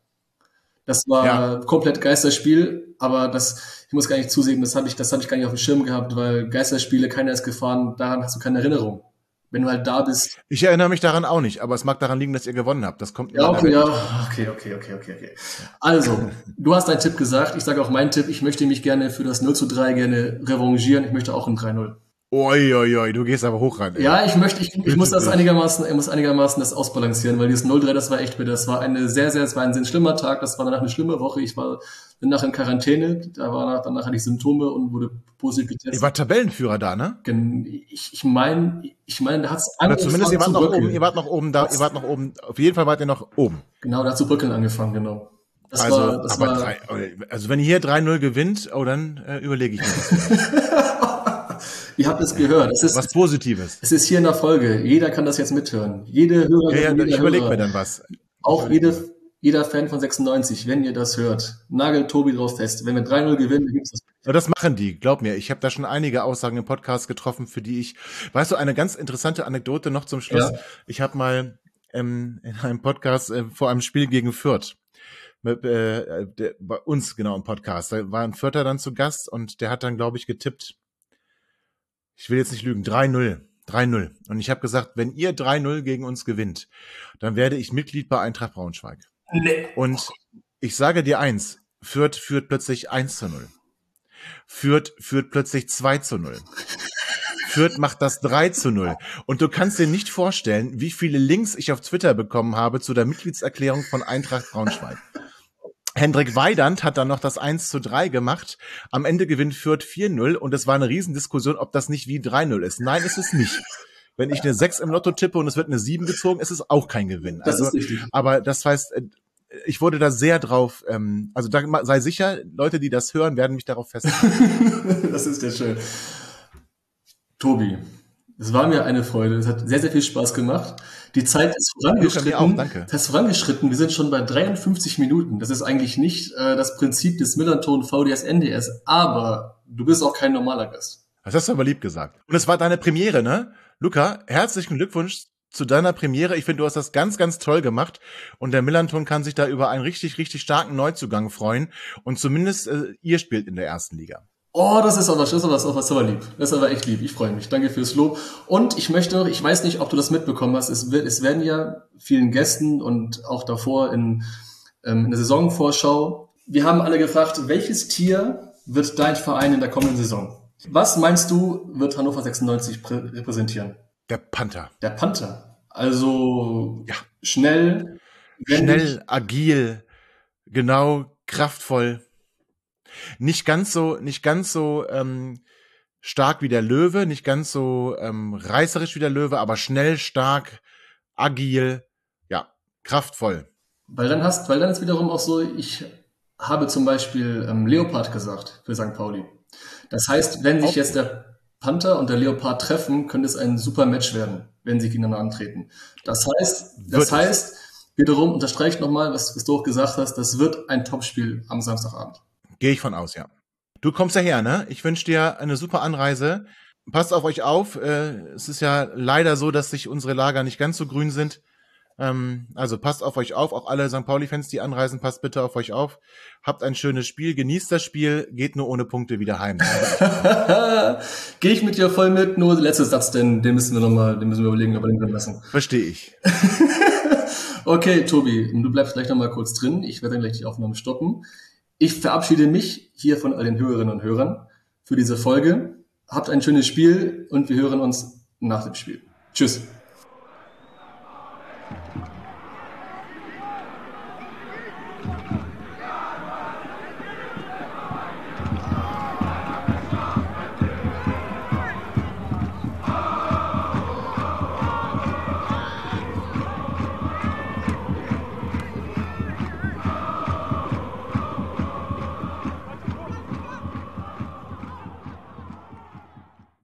Das war Ja. komplett Geisterspiel, aber das, ich muss gar nicht zusehen, das habe ich, das habe ich gar nicht auf dem Schirm gehabt, weil Geisterspiele, keiner ist gefahren, daran hast du keine Erinnerung. Wenn du halt da bist, Ich erinnere mich daran auch nicht, aber es mag daran liegen, dass ihr gewonnen habt. Das kommt mir Ja, okay, ja. Okay, okay, okay, okay, okay. Also, du hast deinen Tipp gesagt. Ich sage auch meinen Tipp. Ich möchte mich gerne für das 0 zu 3 gerne revanchieren. Ich möchte auch ein 3-0. Oi, oi, du gehst aber hoch ran. ey. Ja, ich möchte, ich, ich muss das einigermaßen, ich muss einigermaßen das ausbalancieren, weil dieses 0-3, das war echt wieder, das war eine sehr, sehr, es war ein sehr schlimmer Tag. Das war danach eine schlimme Woche. Ich war danach in Quarantäne. Da war danach, danach hatte ich Symptome und wurde positiv Ihr getestet. wart Tabellenführer da, ne? Gen- Ich, ich meine, ich meine, da hat's Oder zumindest ihr wart noch oben, ihr wart noch oben da, ihr wart noch oben. Auf jeden Fall wart ihr noch oben. Genau, da hat zu bröckeln angefangen, genau. Das also, war, das aber war, drei, also wenn ihr hier 3-0 gewinnt, oh, dann äh, überlege ich mir was, ihr habt es gehört. Es ist, was Positives. Es ist hier in der Folge. Jeder kann das jetzt mithören. Jede Hörerin, Ja, ja, jeder ich überlege mir dann was. auch jede, jeder Fan von 96, wenn ihr das hört, nagelt Tobi drauf fest. Wenn wir 3-0 gewinnen, dann gibt's das. Ja, das machen die, glaub mir. Ich habe da schon einige Aussagen im Podcast getroffen, für die ich, weißt du, eine ganz interessante Anekdote noch zum Schluss. Ja. Ich habe mal ähm, in einem Podcast äh, vor einem Spiel gegen Fürth, mit, äh, der, bei uns genau im Podcast, da war ein Fürther dann zu Gast und der hat dann, glaube ich, getippt, ich will jetzt nicht lügen, 3-0. 3-0. Und ich habe gesagt, wenn ihr 3-0 gegen uns gewinnt, dann werde ich Mitglied bei Eintracht Braunschweig. Nee. Und ich sage dir eins, Fürth führt plötzlich 1 zu 0. Fürth führt plötzlich 2 zu 0. Fürth macht das 3 zu 0. Und du kannst dir nicht vorstellen, wie viele Links ich auf Twitter bekommen habe zu der Mitgliedserklärung von Eintracht Braunschweig. Hendrik Weidand hat dann noch das 1 zu 3 gemacht. Am Ende gewinnt Fürth 4-0 und es war eine Riesendiskussion, ob das nicht wie 3-0 ist. Nein, ist es nicht. Wenn ich eine 6 im Lotto tippe und es wird eine 7 gezogen, ist es auch kein Gewinn. Das Also, ist richtig. aber das heißt, äh, ich wurde da sehr drauf, ähm, also da, sei sicher, Leute, die das hören, werden mich darauf festhalten. das ist ja schön. Tobi, es war mir eine Freude. Es hat sehr, sehr viel Spaß gemacht. Die Zeit ist vorangeschritten. Luca, auch, danke. Das ist vorangeschritten. Wir sind schon bei 53 Minuten. Das ist eigentlich nicht äh, das Prinzip des Millanton VDS NDS, aber du bist auch kein normaler Gast. Das hast du aber lieb gesagt. Und es war deine Premiere, ne? Luca, herzlichen Glückwunsch zu deiner Premiere. Ich finde, du hast das ganz, ganz toll gemacht. Und der Millanton kann sich da über einen richtig, richtig starken Neuzugang freuen. Und zumindest äh, ihr spielt in der ersten Liga. Oh, das ist aber, das ist aber, das ist aber lieb. Das ist aber echt lieb. Ich freue mich. Danke fürs Lob. Und ich möchte, ich weiß nicht, ob du das mitbekommen hast. Es, wird, es werden ja vielen Gästen und auch davor in, ähm, in der Saisonvorschau. Wir haben alle gefragt, welches Tier wird dein Verein in der kommenden Saison? Was meinst du, wird Hannover 96 prä- repräsentieren? Der Panther. Der Panther. Also Ja. schnell. Schnell, agil, genau, kraftvoll. Nicht ganz so, nicht ganz so ähm, stark wie der Löwe, nicht ganz so ähm, reißerisch wie der Löwe, aber schnell, stark, agil, ja, kraftvoll. Weil dann hast, weil dann ist wiederum auch so, ich habe zum Beispiel ähm, Leopard gesagt für St. Pauli. Das heißt, wenn sich jetzt der Panther und der Leopard treffen, könnte es ein super Match werden, wenn sie gegeneinander antreten. Das heißt, Wird das es. heißt, wiederum unterstreicht nochmal, was, was du auch gesagt hast, das wird ein Topspiel am Samstagabend. Gehe ich von aus, ja. Du kommst daher, ne? Ich wünsche dir eine super Anreise. Passt auf euch auf. Äh, es ist ja leider so, dass sich unsere Lager nicht ganz so grün sind. Ähm, also passt auf euch auf. Auch alle St. Pauli-Fans, die anreisen, passt bitte auf euch auf. Habt ein schönes Spiel, genießt das Spiel, geht nur ohne Punkte wieder heim. Gehe ich mit dir voll mit, nur der letzte Satz, denn den müssen wir nochmal, den müssen wir überlegen, ob wir den drin lassen. Verstehe ich. Okay, Tobi, du bleibst gleich nochmal kurz drin. Ich werde dann gleich die Aufnahme stoppen. Ich verabschiede mich hier von all den Hörerinnen und Hörern für diese Folge. Habt ein schönes Spiel und wir hören uns nach dem Spiel. Tschüss.